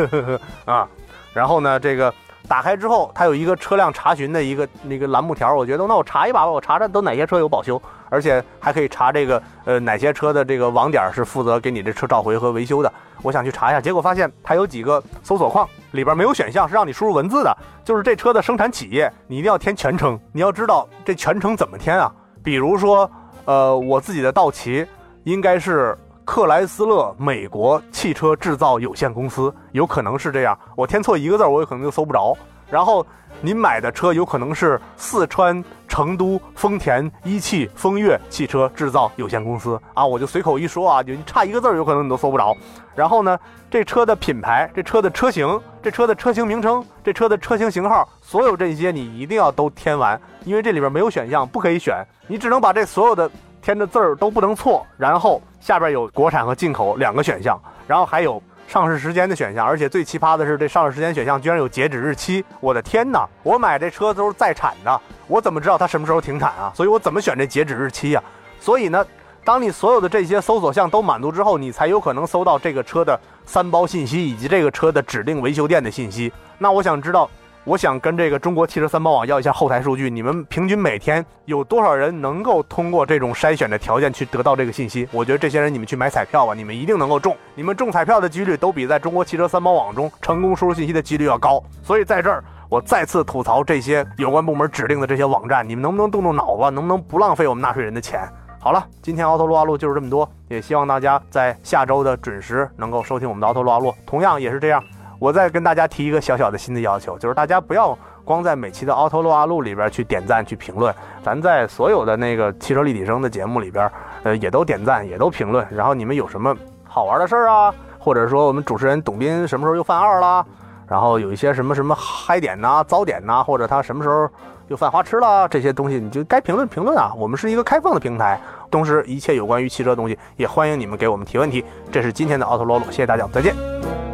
啊，然后呢，这个。打开之后，它有一个车辆查询的一个那个栏目条，我觉得那我查一把吧，我查查都哪些车有保修，而且还可以查这个呃哪些车的这个网点是负责给你这车召回和维修的。我想去查一下，结果发现它有几个搜索框里边没有选项是让你输入文字的，就是这车的生产企业你一定要填全称，你要知道这全称怎么填啊？比如说，呃，我自己的道奇应该是。克莱斯勒美国汽车制造有限公司有可能是这样，我填错一个字，我有可能就搜不着。然后您买的车有可能是四川成都丰田一汽风悦汽车制造有限公司啊，我就随口一说啊，就差一个字，有可能你都搜不着。然后呢，这车的品牌、这车的车型、这车的车型名称、这车的车型型号，所有这些你一定要都填完，因为这里边没有选项，不可以选，你只能把这所有的。填的字儿都不能错，然后下边有国产和进口两个选项，然后还有上市时间的选项，而且最奇葩的是这上市时间选项居然有截止日期！我的天哪！我买这车都是在产的，我怎么知道它什么时候停产啊？所以我怎么选这截止日期呀？所以呢，当你所有的这些搜索项都满足之后，你才有可能搜到这个车的三包信息以及这个车的指定维修店的信息。那我想知道。我想跟这个中国汽车三包网要一下后台数据，你们平均每天有多少人能够通过这种筛选的条件去得到这个信息？我觉得这些人你们去买彩票吧，你们一定能够中，你们中彩票的几率都比在中国汽车三包网中成功输入信息的几率要高。所以在这儿，我再次吐槽这些有关部门指定的这些网站，你们能不能动动脑子，能不能不浪费我们纳税人的钱？好了，今天奥特撸啊路就是这么多，也希望大家在下周的准时能够收听我们的奥特撸啊路，同样也是这样。我再跟大家提一个小小的新的要求，就是大家不要光在每期的《奥特罗阿路》里边去点赞、去评论，咱在所有的那个汽车立体声的节目里边，呃，也都点赞、也都评论。然后你们有什么好玩的事儿啊，或者说我们主持人董斌什么时候又犯二了，然后有一些什么什么嗨点呐、糟点呐，或者他什么时候又犯花痴了，这些东西你就该评论评论啊。我们是一个开放的平台，同时一切有关于汽车东西也欢迎你们给我们提问题。这是今天的奥特罗鲁，谢谢大家，再见。